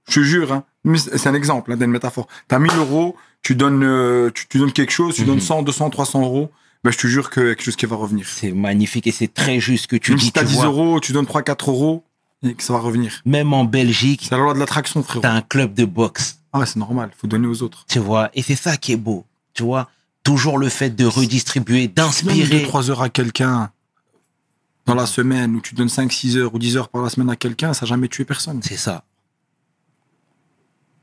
je te jure, hein, c'est un exemple, hein, d'une métaphore. T'as 1000 euros, tu donnes, euh, tu, tu donnes quelque chose, tu donnes 100, 200, 300 euros, ben, je te jure qu'il y a quelque chose qui va revenir. c'est magnifique et c'est très juste que tu Même dis. si t'as tu 10 vois. euros, tu donnes 3, 4 euros, et que ça va revenir. Même en Belgique, C'est la loi de l'attraction, frérot. t'as un club de boxe, ah, c'est normal, faut donner aux autres. Tu vois, et c'est ça qui est beau. Tu vois, toujours le fait de redistribuer, d'inspirer. Tu 3 heures à quelqu'un dans la semaine, ou tu donnes 5, 6 heures ou 10 heures par la semaine à quelqu'un, ça n'a jamais tué personne. C'est ça.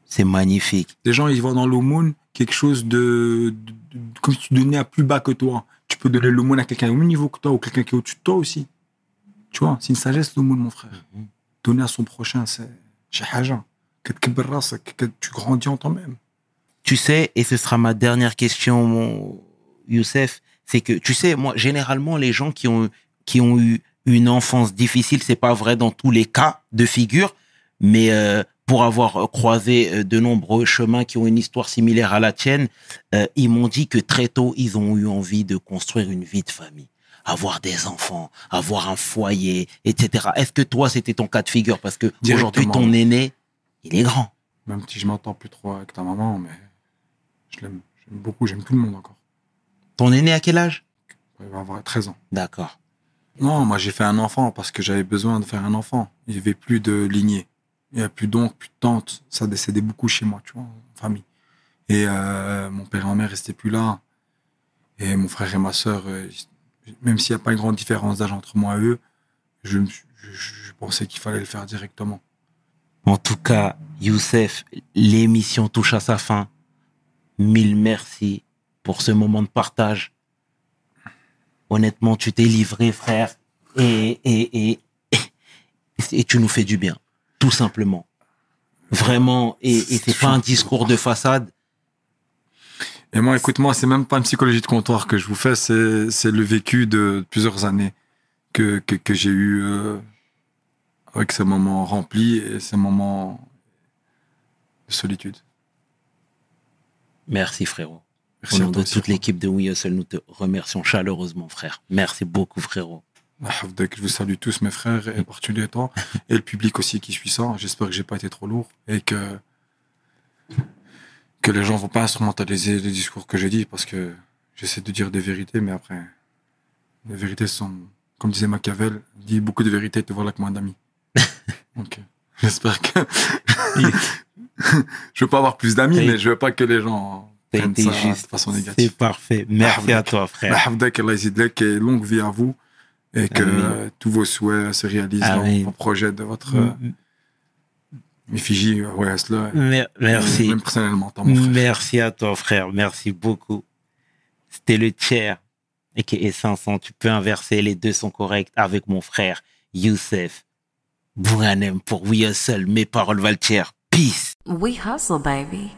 C'est magnifique. Les gens, ils voient dans l'aumône quelque chose de, Comme si tu donnais à plus bas que toi. Tu peux donner l'aumône à quelqu'un au même niveau que toi, ou quelqu'un qui est au-dessus de toi aussi. Tu vois, c'est une sagesse l'aumône, mon frère. Mm-hmm. Donner à son prochain, c'est. Chez tu grandis en toi-même. Tu sais, et ce sera ma dernière question, mon Youssef, c'est que, tu sais, moi, généralement, les gens qui ont, qui ont eu une enfance difficile, c'est pas vrai dans tous les cas de figure, mais euh, pour avoir euh, croisé euh, de nombreux chemins qui ont une histoire similaire à la tienne, ils m'ont dit que très tôt, ils ont eu envie de construire une vie de famille avoir des enfants, avoir un foyer, etc. Est-ce que toi, c'était ton cas de figure? Parce que aujourd'hui, ton aîné, il est grand. Même si je m'entends plus trop avec ta maman, mais je l'aime. J'aime beaucoup, j'aime tout le monde encore. Ton aîné à quel âge? Il va avoir 13 ans. D'accord. Non, moi j'ai fait un enfant parce que j'avais besoin de faire un enfant. Il n'y avait plus de lignée. Il n'y a plus d'oncle, plus de tante. Ça décédait beaucoup chez moi, tu vois, en famille. Et euh, mon père et ma mère restaient plus là. Et mon frère et ma sœur, euh, même s'il n'y a pas une grande différence d'âge entre moi et eux, je, pensais qu'il fallait le faire directement. En tout cas, Youssef, l'émission touche à sa fin. Mille merci pour ce moment de partage. Honnêtement, tu t'es livré, frère, et, et, et, et tu nous fais du bien, tout simplement. Vraiment, et, et c'est pas un discours de façade. Et moi, écoute, moi, c'est même pas une psychologie de comptoir que je vous fais, c'est, c'est le vécu de plusieurs années que, que, que j'ai eu euh, avec ces moments remplis et ces moments de solitude. Merci, frérot. Merci Au nom toi de aussi, toute l'équipe de We Hustle, nous te remercions chaleureusement, frère. Merci beaucoup, frérot. Je vous salue tous, mes frères, et particulièrement, et le public aussi qui suit ça. J'espère que j'ai pas été trop lourd et que, que les gens vont pas instrumentaliser les discours que j'ai dit parce que j'essaie de dire des vérités, mais après, les vérités sont, comme disait Machiavel, dis beaucoup de vérités, te voilà que moins d'amis. Euh, j'espère que, je veux pas avoir plus d'amis, mais je veux pas que les gens T'as prennent ça juste. de façon C'est négative. parfait. Merci à toi, frère. Yazidlek, et longue vie à vous et que Amen. tous vos souhaits se réalisent dans Amen. vos projets de votre euh, effigie euh, ouais, cela. mer- Merci. Même personnellement, tant mon frère. Merci à toi, frère. Merci beaucoup. C'était le tiers. Et qui est 500. Tu peux inverser. Les deux sont corrects avec mon frère, Youssef. Bouranem pour We Hustle. Mes paroles valent. Peace. We hustle, baby.